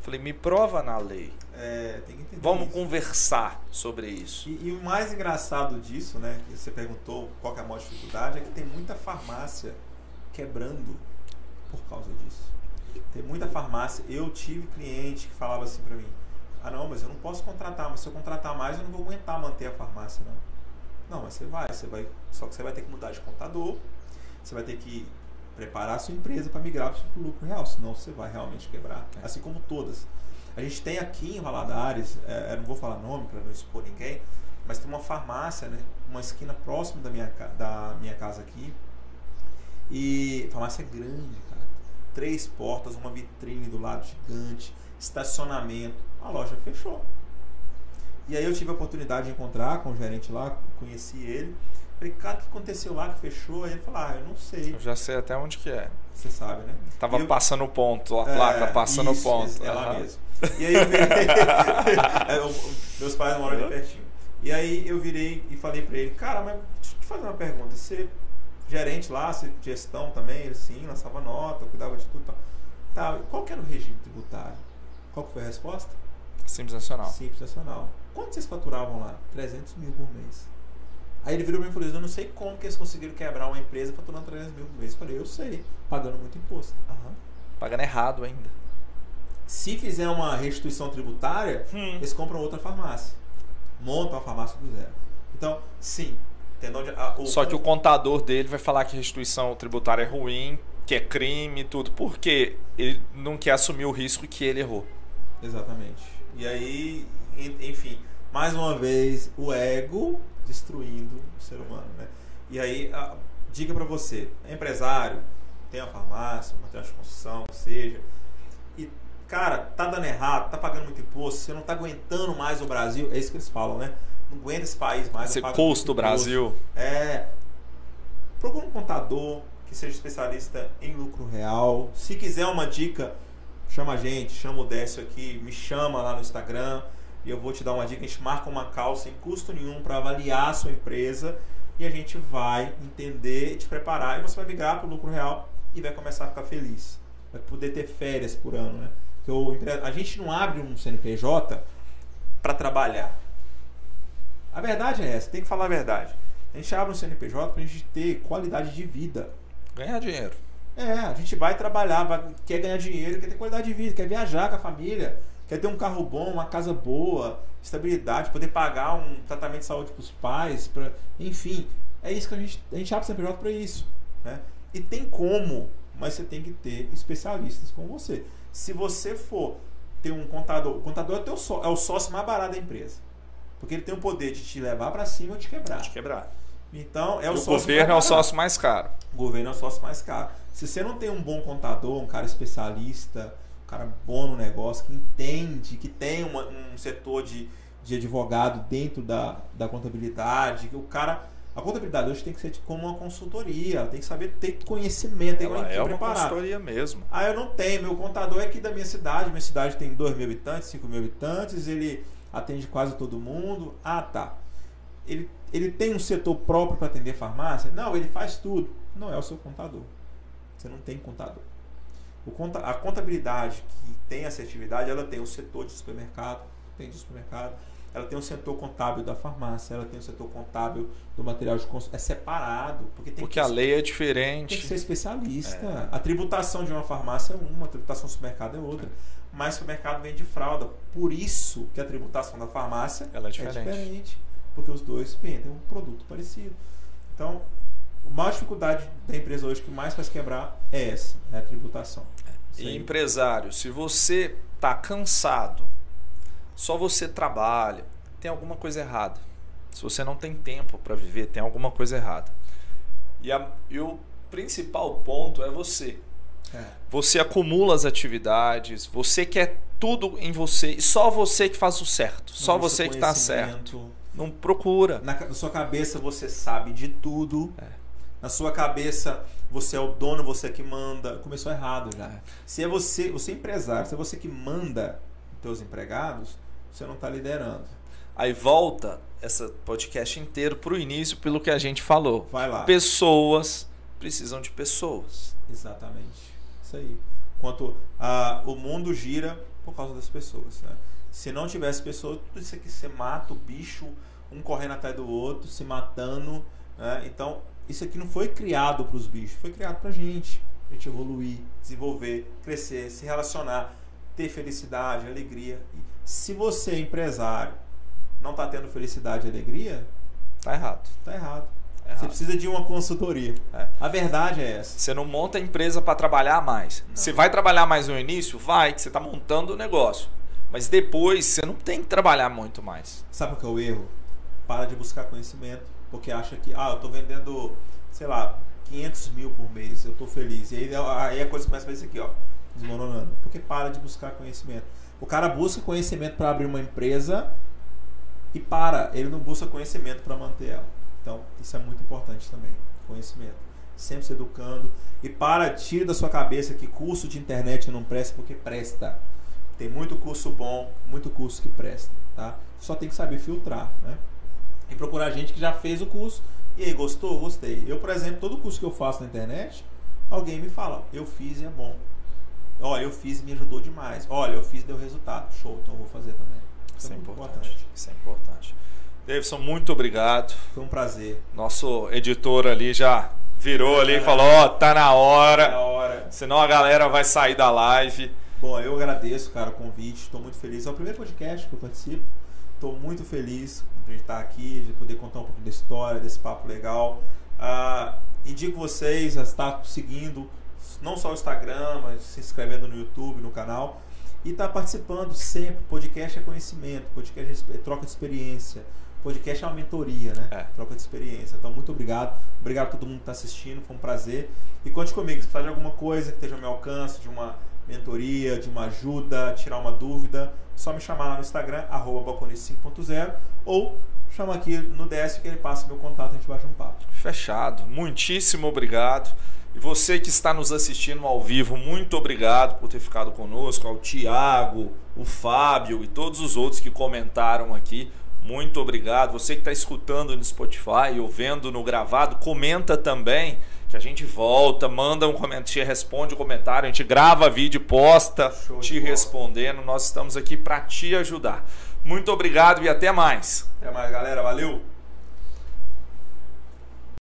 falei me prova na lei. É, tem que entender Vamos isso. conversar sobre isso. E, e o mais engraçado disso, né, que você perguntou qual é a maior dificuldade, é que tem muita farmácia quebrando por causa disso. Tem muita farmácia. Eu tive cliente que falava assim pra mim: Ah, não, mas eu não posso contratar, mas se eu contratar mais, eu não vou aguentar manter a farmácia, não. Não, mas você vai, você vai. Só que você vai ter que mudar de contador, você vai ter que preparar a sua empresa para migrar para o lucro real, senão você vai realmente quebrar. É. Assim como todas. A gente tem aqui em Valadares, é, eu não vou falar nome para não expor ninguém, mas tem uma farmácia, né, uma esquina próxima da minha, da minha casa aqui. E farmácia é grande, cara. Três portas, uma vitrine do lado gigante, estacionamento. A loja fechou. E aí eu tive a oportunidade de encontrar com o gerente lá, conheci ele. Falei, cara, o que aconteceu lá que fechou? Aí ele falou, ah, eu não sei. Eu já sei até onde que é. Você sabe, né? Tava eu- passando o ponto, a placa é, passando o ponto. É lá Aham. mesmo. E aí eu virei. É, meus pais moram ali pertinho. E aí eu virei e falei pra ele, cara, mas deixa eu te fazer uma pergunta. Você, gerente lá, você, gestão também, ele sim, lançava nota, cuidava de tudo e tal. Tá, qual que era o regime tributário? Qual que foi a resposta? Simples nacional. Simples nacional. Quanto vocês faturavam lá? 300 mil por mês. Aí ele virou pra mim e falou: Eu não sei como que eles conseguiram quebrar uma empresa faturando 300 mil por mês. Eu falei: Eu sei, pagando muito imposto. Aham. Pagando errado ainda. Se fizer uma restituição tributária, Hum. eles compram outra farmácia. Montam a farmácia do zero. Então, sim. Onde- a- o- Só que o contador dele vai falar que restituição tributária é ruim, que é crime e tudo, porque ele não quer assumir o risco que ele errou. Exatamente. E aí, en- enfim, mais uma vez, o ego destruindo o ser humano, né? E aí, a dica pra você, é empresário, tem a farmácia, material de construção, seja, e, cara, tá dando errado, tá pagando muito imposto, você não tá aguentando mais o Brasil, é isso que eles falam, né? Não aguenta esse país mais. Você eu pago custa o muito imposto. Brasil. É. Procura um contador que seja especialista em lucro real. Se quiser uma dica, chama a gente, chama o Décio aqui, me chama lá no Instagram e eu vou te dar uma dica. A gente marca uma call sem custo nenhum para avaliar a sua empresa e a gente vai entender, te preparar e você vai migrar para o lucro real e vai começar a ficar feliz. Vai poder ter férias por ano, né? Porque o empre- a gente não abre um CNPJ para trabalhar. A verdade é essa, tem que falar a verdade. A gente abre um CNPJ pra gente ter qualidade de vida. Ganhar dinheiro. É, a gente vai trabalhar, vai- quer ganhar dinheiro, quer ter qualidade de vida, quer viajar com a família, quer ter um carro bom, uma casa boa, estabilidade, poder pagar um tratamento de saúde pros pais, pra, enfim. É isso que a gente, a gente abre o CNPJ para isso. Né? E tem como, mas você tem que ter especialistas com você. Se você for ter um contador, o contador é, teu só, é o sócio mais barato da empresa. Porque ele tem o poder de te levar para cima ou te quebrar. Pode quebrar. Então, é o, o governo é o sócio mais caro. O governo é o sócio mais caro. Se você não tem um bom contador, um cara especialista, cara bom no negócio, que entende, que tem uma- um setor de, de advogado dentro da, da contabilidade, que o cara. A contabilidade hoje tem que ser tipo como uma consultoria, tem que saber ter conhecimento, tem que é uma consultoria mesmo. Ah, eu não tenho. Meu contador é aqui da minha cidade. Minha cidade tem 2 mil habitantes, 5 mil habitantes. Ele atende quase todo mundo. Ah, tá. Ele, ele tem um setor próprio para atender farmácia? Não, ele faz tudo. Não é o seu contador. Você não tem contador. Conta, a contabilidade que tem assertividade, ela tem o setor de supermercado, tem de supermercado. Ela tem o setor contábil da farmácia, ela tem o setor contábil do material de construção. É separado. Porque tem Porque que a lei é tem que diferente. ser especialista. A tributação de uma farmácia é uma, a tributação do supermercado é outra. Mas o supermercado vende fralda. Por isso que a tributação da farmácia Ela é diferente. Porque os dois vendem um produto parecido. Então, a maior dificuldade da empresa hoje que mais faz quebrar é essa, é a tributação. E aí. empresário, se você tá cansado, só você trabalha, tem alguma coisa errada. Se você não tem tempo para viver, tem alguma coisa errada. E, a- e o principal ponto é você. É. Você acumula as atividades, você quer tudo em você e só você que faz o certo. Só você que tá certo. Não procura. Na, na sua cabeça você sabe de tudo. É. Na sua cabeça você é o dono, você é que manda. Começou errado já. É. Se é você, você é empresário, se é você que manda os teus empregados, você não está liderando. Aí volta essa podcast inteiro pro início pelo que a gente falou. Vai lá. Pessoas precisam de pessoas. Exatamente. Isso aí. Quanto a, o mundo gira por causa das pessoas. Né? Se não tivesse pessoas, tudo isso aqui você mata o bicho, um correndo atrás do outro, se matando. Né? Então, isso aqui não foi criado para os bichos, foi criado para a gente. A gente evoluir, desenvolver, crescer, se relacionar, ter felicidade, alegria. E se você, empresário, não está tendo felicidade e alegria, tá errado. Tá errado. Errado. Você precisa de uma consultoria. É. A verdade é essa. Você não monta a empresa para trabalhar mais. Não. Você vai trabalhar mais no início? Vai, que você está montando o negócio. Mas depois você não tem que trabalhar muito mais. Sabe o que é o erro? Para de buscar conhecimento, porque acha que, ah, eu estou vendendo, sei lá, 500 mil por mês, eu estou feliz. E aí, aí a coisa começa a fazer isso aqui, ó, desmoronando. Porque para de buscar conhecimento. O cara busca conhecimento para abrir uma empresa e para, ele não busca conhecimento para manter ela. Então, isso é muito importante também, conhecimento. Sempre se educando. E para, tire da sua cabeça que curso de internet não presta, porque presta. Tem muito curso bom, muito curso que presta, tá? Só tem que saber filtrar, né? E procurar gente que já fez o curso. E aí, gostou? Gostei. Eu, por exemplo, todo curso que eu faço na internet, alguém me fala, eu fiz e é bom. Olha, eu fiz e me ajudou demais. Olha, eu fiz e deu resultado. Show, então eu vou fazer também. Isso, Isso é, é importante. importante. Isso é importante. Davidson, muito obrigado. Foi um prazer. Nosso editor ali já virou ali e falou: Ó, oh, tá na hora. Tá na hora. Senão a galera vai sair da live. Bom, eu agradeço, cara, o convite. Estou muito feliz. É o primeiro podcast que eu participo. Estou muito feliz de estar aqui, de poder contar um pouco da história, desse papo legal. Ah, indico vocês a estar seguindo não só o Instagram, mas se inscrevendo no YouTube, no canal. E estar tá participando sempre. Podcast é conhecimento, podcast é troca de experiência podcast é uma mentoria, né? É. Troca de experiência. Então, muito obrigado. Obrigado a todo mundo que está assistindo, foi um prazer. E conte comigo, se precisar de alguma coisa que esteja ao meu alcance, de uma mentoria, de uma ajuda, tirar uma dúvida, só me chamar lá no Instagram, arroba 5.0 ou chama aqui no DS que ele passa meu contato a gente bate um papo. Fechado. Muitíssimo obrigado. E você que está nos assistindo ao vivo, muito obrigado por ter ficado conosco, ao Tiago, o Fábio e todos os outros que comentaram aqui. Muito obrigado. Você que está escutando no Spotify ou vendo no gravado, comenta também que a gente volta, manda um comentário, te responde o um comentário, a gente grava vídeo, posta Show te respondendo. Nós estamos aqui para te ajudar. Muito obrigado e até mais. Até mais, galera. Valeu.